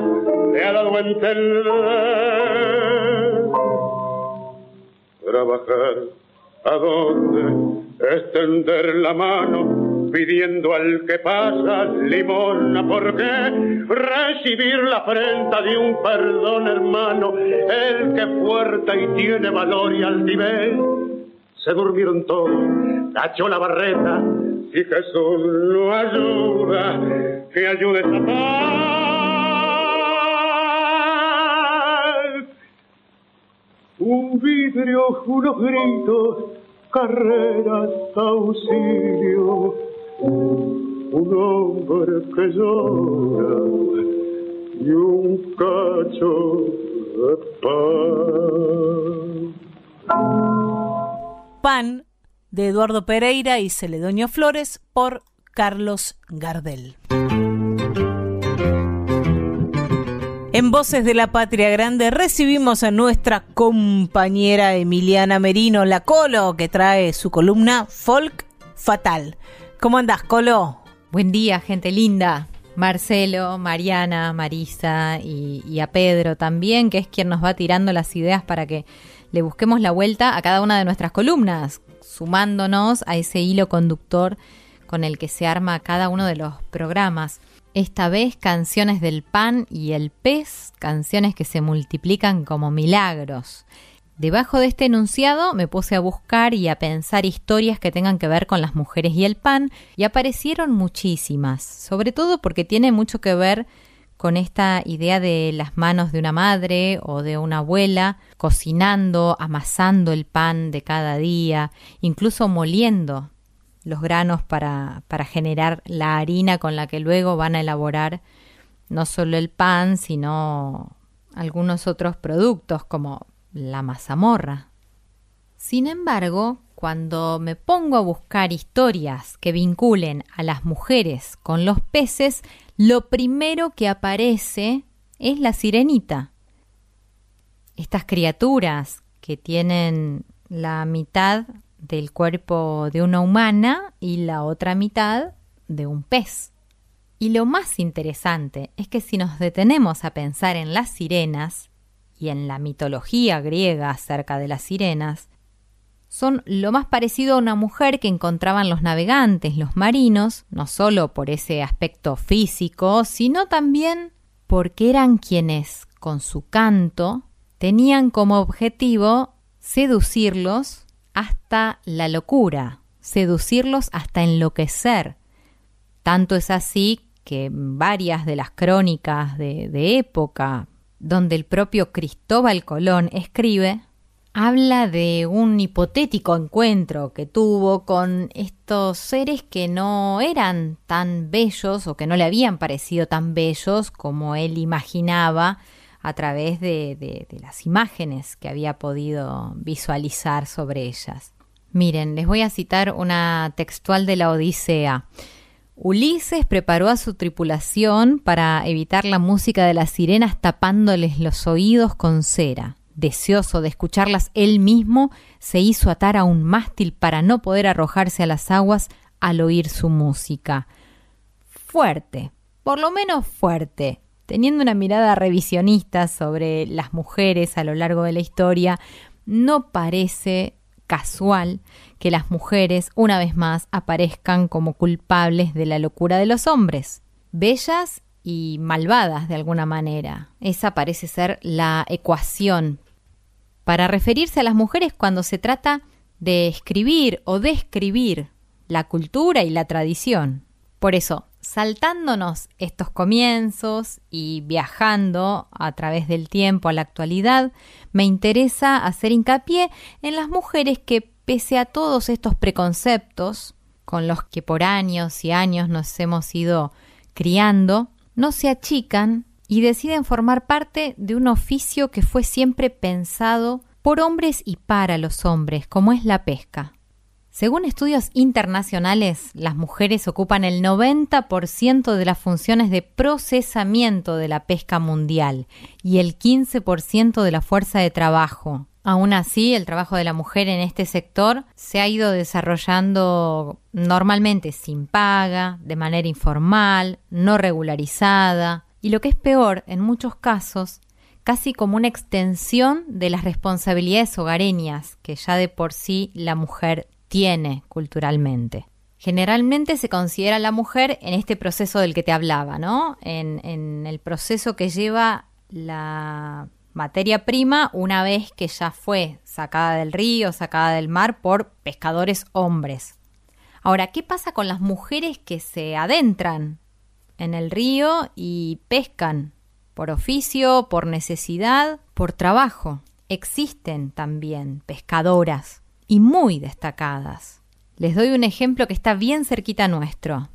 le ha dado a entender. Trabajar, ¿a dónde? Extender la mano pidiendo al que pasa limona. ¿Por qué? Recibir la afrenta de un perdón, hermano. El que fuerte y tiene valor y altivez. Se durmieron todos, cachó la barreta y Jesús lo ayuda, que ayude esa paz. Un vidrio, unos gritos, carreras, auxilio, un hombre que llora y un cacho de pan. Pan de Eduardo Pereira y Celedonio Flores por Carlos Gardel. En Voces de la Patria Grande recibimos a nuestra compañera Emiliana Merino, la Colo, que trae su columna Folk Fatal. ¿Cómo andás, Colo? Buen día, gente linda. Marcelo, Mariana, Marisa y, y, a Pedro también, que es quien nos va tirando las ideas para que le busquemos la vuelta a cada una de nuestras columnas, sumándonos a ese hilo conductor con el que se arma cada uno de los programas. Esta vez canciones del pan y el pez, canciones que se multiplican como milagros. Debajo de este enunciado me puse a buscar y a pensar historias que tengan que ver con las mujeres y el pan y aparecieron muchísimas, sobre todo porque tiene mucho que ver con esta idea de las manos de una madre o de una abuela cocinando, amasando el pan de cada día, incluso moliendo los granos para, para generar la harina con la que luego van a elaborar no solo el pan, sino algunos otros productos como la mazamorra. Sin embargo, cuando me pongo a buscar historias que vinculen a las mujeres con los peces, lo primero que aparece es la sirenita. Estas criaturas que tienen la mitad del cuerpo de una humana y la otra mitad de un pez. Y lo más interesante es que si nos detenemos a pensar en las sirenas y en la mitología griega acerca de las sirenas, son lo más parecido a una mujer que encontraban los navegantes, los marinos, no solo por ese aspecto físico, sino también porque eran quienes, con su canto, tenían como objetivo seducirlos hasta la locura, seducirlos hasta enloquecer. Tanto es así que varias de las crónicas de, de época, donde el propio Cristóbal Colón escribe, habla de un hipotético encuentro que tuvo con estos seres que no eran tan bellos o que no le habían parecido tan bellos como él imaginaba a través de, las imágenes que había podido visualizar sobre ellas. Miren, les voy a citar una textual de la Odisea. Ulises preparó a su tripulación para evitar la música de las sirenas tapándoles los oídos con cera. Deseoso de escucharlas él mismo, se hizo atar a un mástil para no poder arrojarse a las aguas al oír su música. Fuerte, por lo menos fuerte, teniendo una mirada revisionista sobre las mujeres a lo largo de la historia, no parece casual que las mujeres una vez más aparezcan como culpables de la locura de los hombres, bellas y malvadas de alguna manera. Esa parece ser la ecuación para referirse a las mujeres cuando se trata de escribir o describir la cultura y la tradición. Por eso, saltándonos estos comienzos y viajando a través del tiempo a la actualidad, me interesa hacer hincapié en las mujeres que, pese a todos estos preconceptos con los que por años y años nos hemos ido criando, no se achican y deciden formar parte de un oficio que fue siempre pensado por hombres y para los hombres, como es la pesca. Según estudios internacionales, las mujeres ocupan el 90% de las funciones de procesamiento de la pesca mundial y el 15% de la fuerza de trabajo. Aún así, el trabajo de la mujer en este sector se ha ido desarrollando normalmente sin paga, de manera informal, no regularizada y lo que es peor, en muchos casos, casi como una extensión de las responsabilidades hogareñas que ya de por sí la mujer tiene culturalmente. Generalmente se considera a la mujer en este proceso del que te hablaba, ¿no? En, en el proceso que lleva la materia prima una vez que ya fue sacada del río, sacada del mar por pescadores hombres. Ahora, ¿qué pasa con las mujeres que se adentran en el río y pescan por oficio, por necesidad, por trabajo? Existen también pescadoras y muy destacadas. Les doy un ejemplo que está bien cerquita nuestro.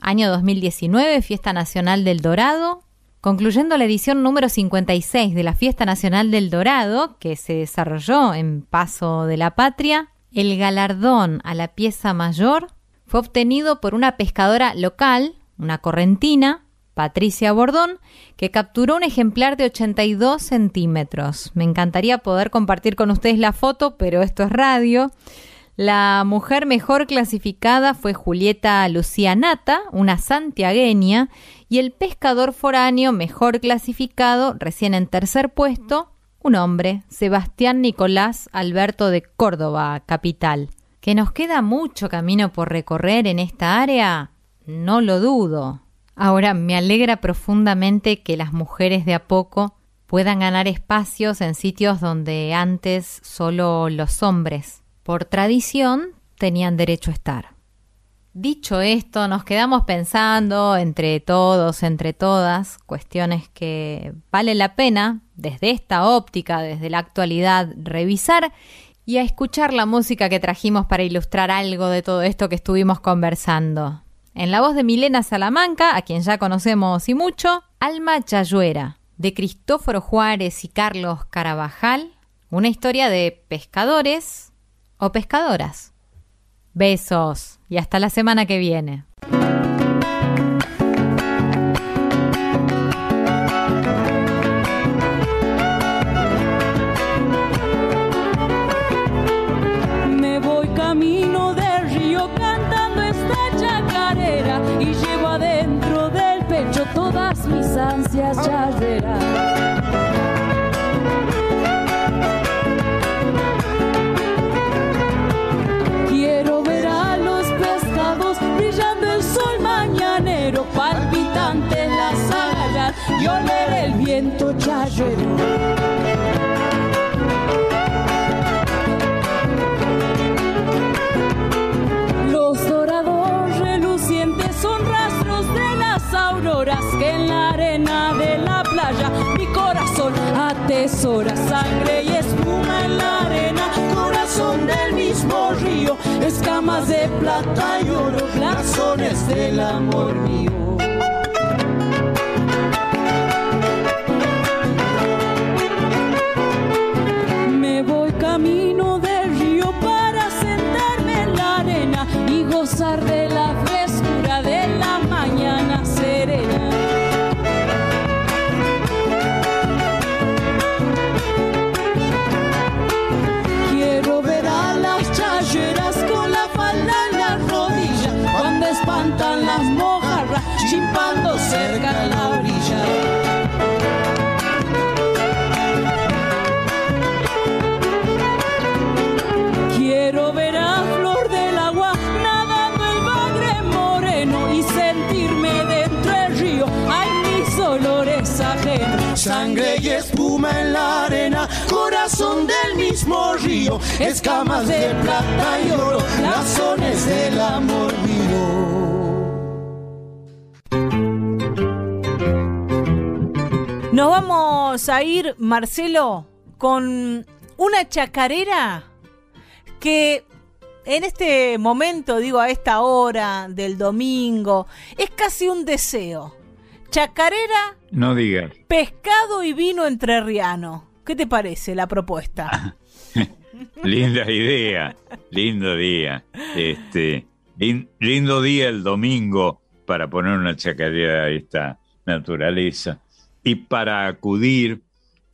Año 2019, Fiesta Nacional del Dorado. Concluyendo la edición número 56 de la Fiesta Nacional del Dorado, que se desarrolló en Paso de la Patria, el galardón a la pieza mayor fue obtenido por una pescadora local, una correntina, Patricia Bordón, que capturó un ejemplar de 82 centímetros. Me encantaría poder compartir con ustedes la foto, pero esto es radio. La mujer mejor clasificada fue Julieta Lucía Nata, una santiagueña, y el pescador foráneo mejor clasificado, recién en tercer puesto, un hombre, Sebastián Nicolás Alberto de Córdoba, capital. ¿Que nos queda mucho camino por recorrer en esta área? No lo dudo. Ahora, me alegra profundamente que las mujeres de a poco puedan ganar espacios en sitios donde antes solo los hombres, por tradición, tenían derecho a estar. Dicho esto, nos quedamos pensando entre todos, entre todas, cuestiones que vale la pena, desde esta óptica, desde la actualidad, revisar y a escuchar la música que trajimos para ilustrar algo de todo esto que estuvimos conversando. En la voz de Milena Salamanca, a quien ya conocemos y mucho, Alma Chayuera, de Cristóforo Juárez y Carlos Carabajal, una historia de pescadores o pescadoras. Besos y hasta la semana que viene. Viento charrero. Los dorados relucientes son rastros de las auroras que en la arena de la playa mi corazón atesora sangre y espuma en la arena, corazón del mismo río, escamas de plata y oro, blasones del amor mío. Camino del río para sentarme en la arena y gozar de la frescura y espuma en la arena, corazón del mismo río, escamas de plata y oro, razones del amor mío. Nos vamos a ir, Marcelo, con una chacarera que en este momento, digo a esta hora del domingo, es casi un deseo. Chacarera, No digas. pescado y vino entrerriano. ¿Qué te parece la propuesta? Linda idea, lindo día. Este, lin- lindo día el domingo para poner una chacarera a esta naturaleza y para acudir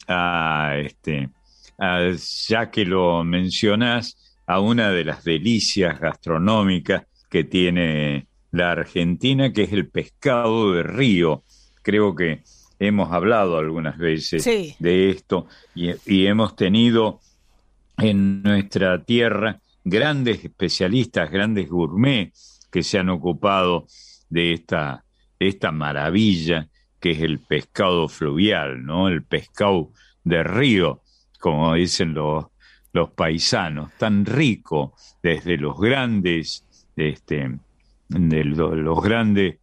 a este, a- ya que lo mencionas, a una de las delicias gastronómicas que tiene la Argentina, que es el pescado de río. Creo que hemos hablado algunas veces Sí. de esto y, y hemos tenido en nuestra tierra grandes especialistas, grandes gourmets que se han ocupado de esta, de esta maravilla que es el pescado fluvial, ¿no? El pescado de río, como dicen los, los paisanos, tan rico desde los grandes, este, de lo- los grandes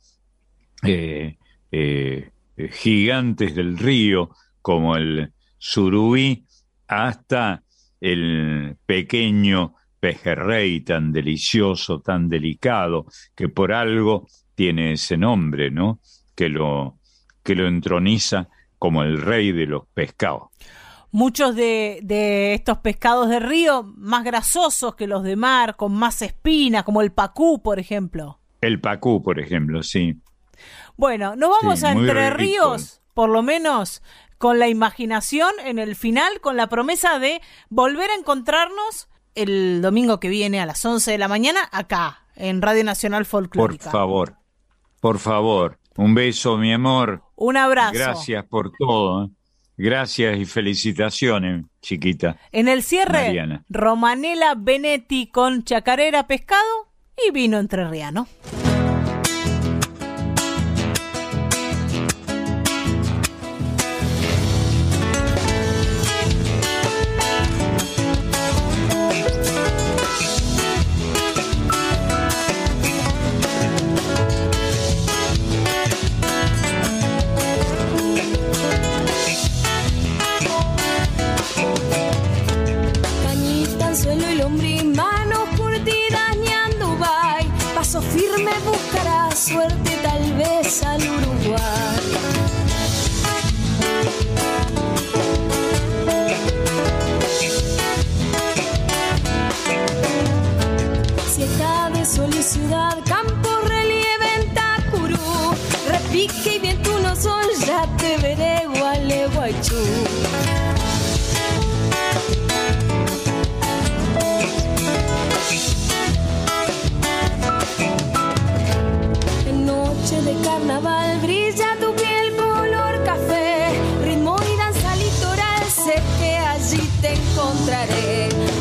eh, eh, gigantes del río, como el surubí, hasta el pequeño pejerrey tan delicioso, tan delicado, que por algo tiene ese nombre, ¿no? Que lo, que lo entroniza como el rey de los pescados. Muchos de, de estos pescados de río más grasosos que los de mar, con más espina, como el pacú, por ejemplo. El pacú, por ejemplo, sí. Bueno, nos vamos Sí, a Entre rico. Ríos, por lo menos con la imaginación en el final, con la promesa de volver a encontrarnos el domingo que viene a las 11 de la mañana acá, en Radio Nacional Por Folclórica. favor, por favor. Un beso, mi amor. Un abrazo. Gracias por todo. ¿eh? Gracias y felicitaciones, chiquita. En el cierre, Mariana. Romanela Benetti con chacarera pescado y vino entrerriano. Firme buscará suerte tal vez al Uruguay. Siesta de sol y ciudad, campo, relieve en Tacurú. Repique y viento no son, ya te veré, Gualeguaychú. Noche de carnaval brilla tu piel color café, ritmo y danza litoral, sé que allí te encontraré.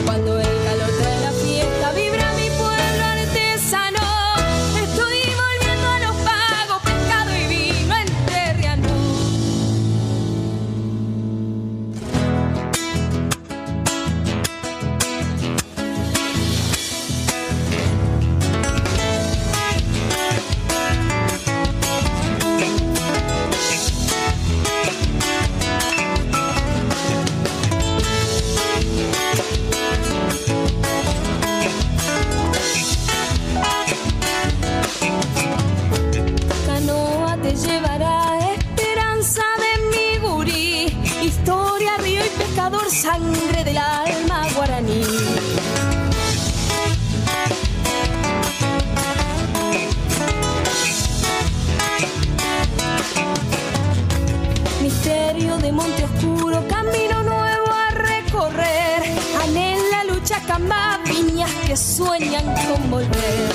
sueñan con volver.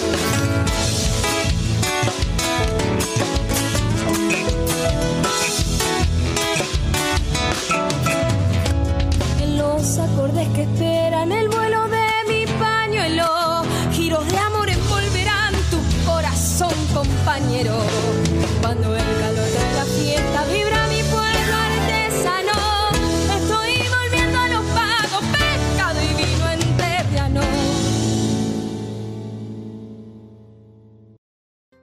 En los acordes que esperan el vuelo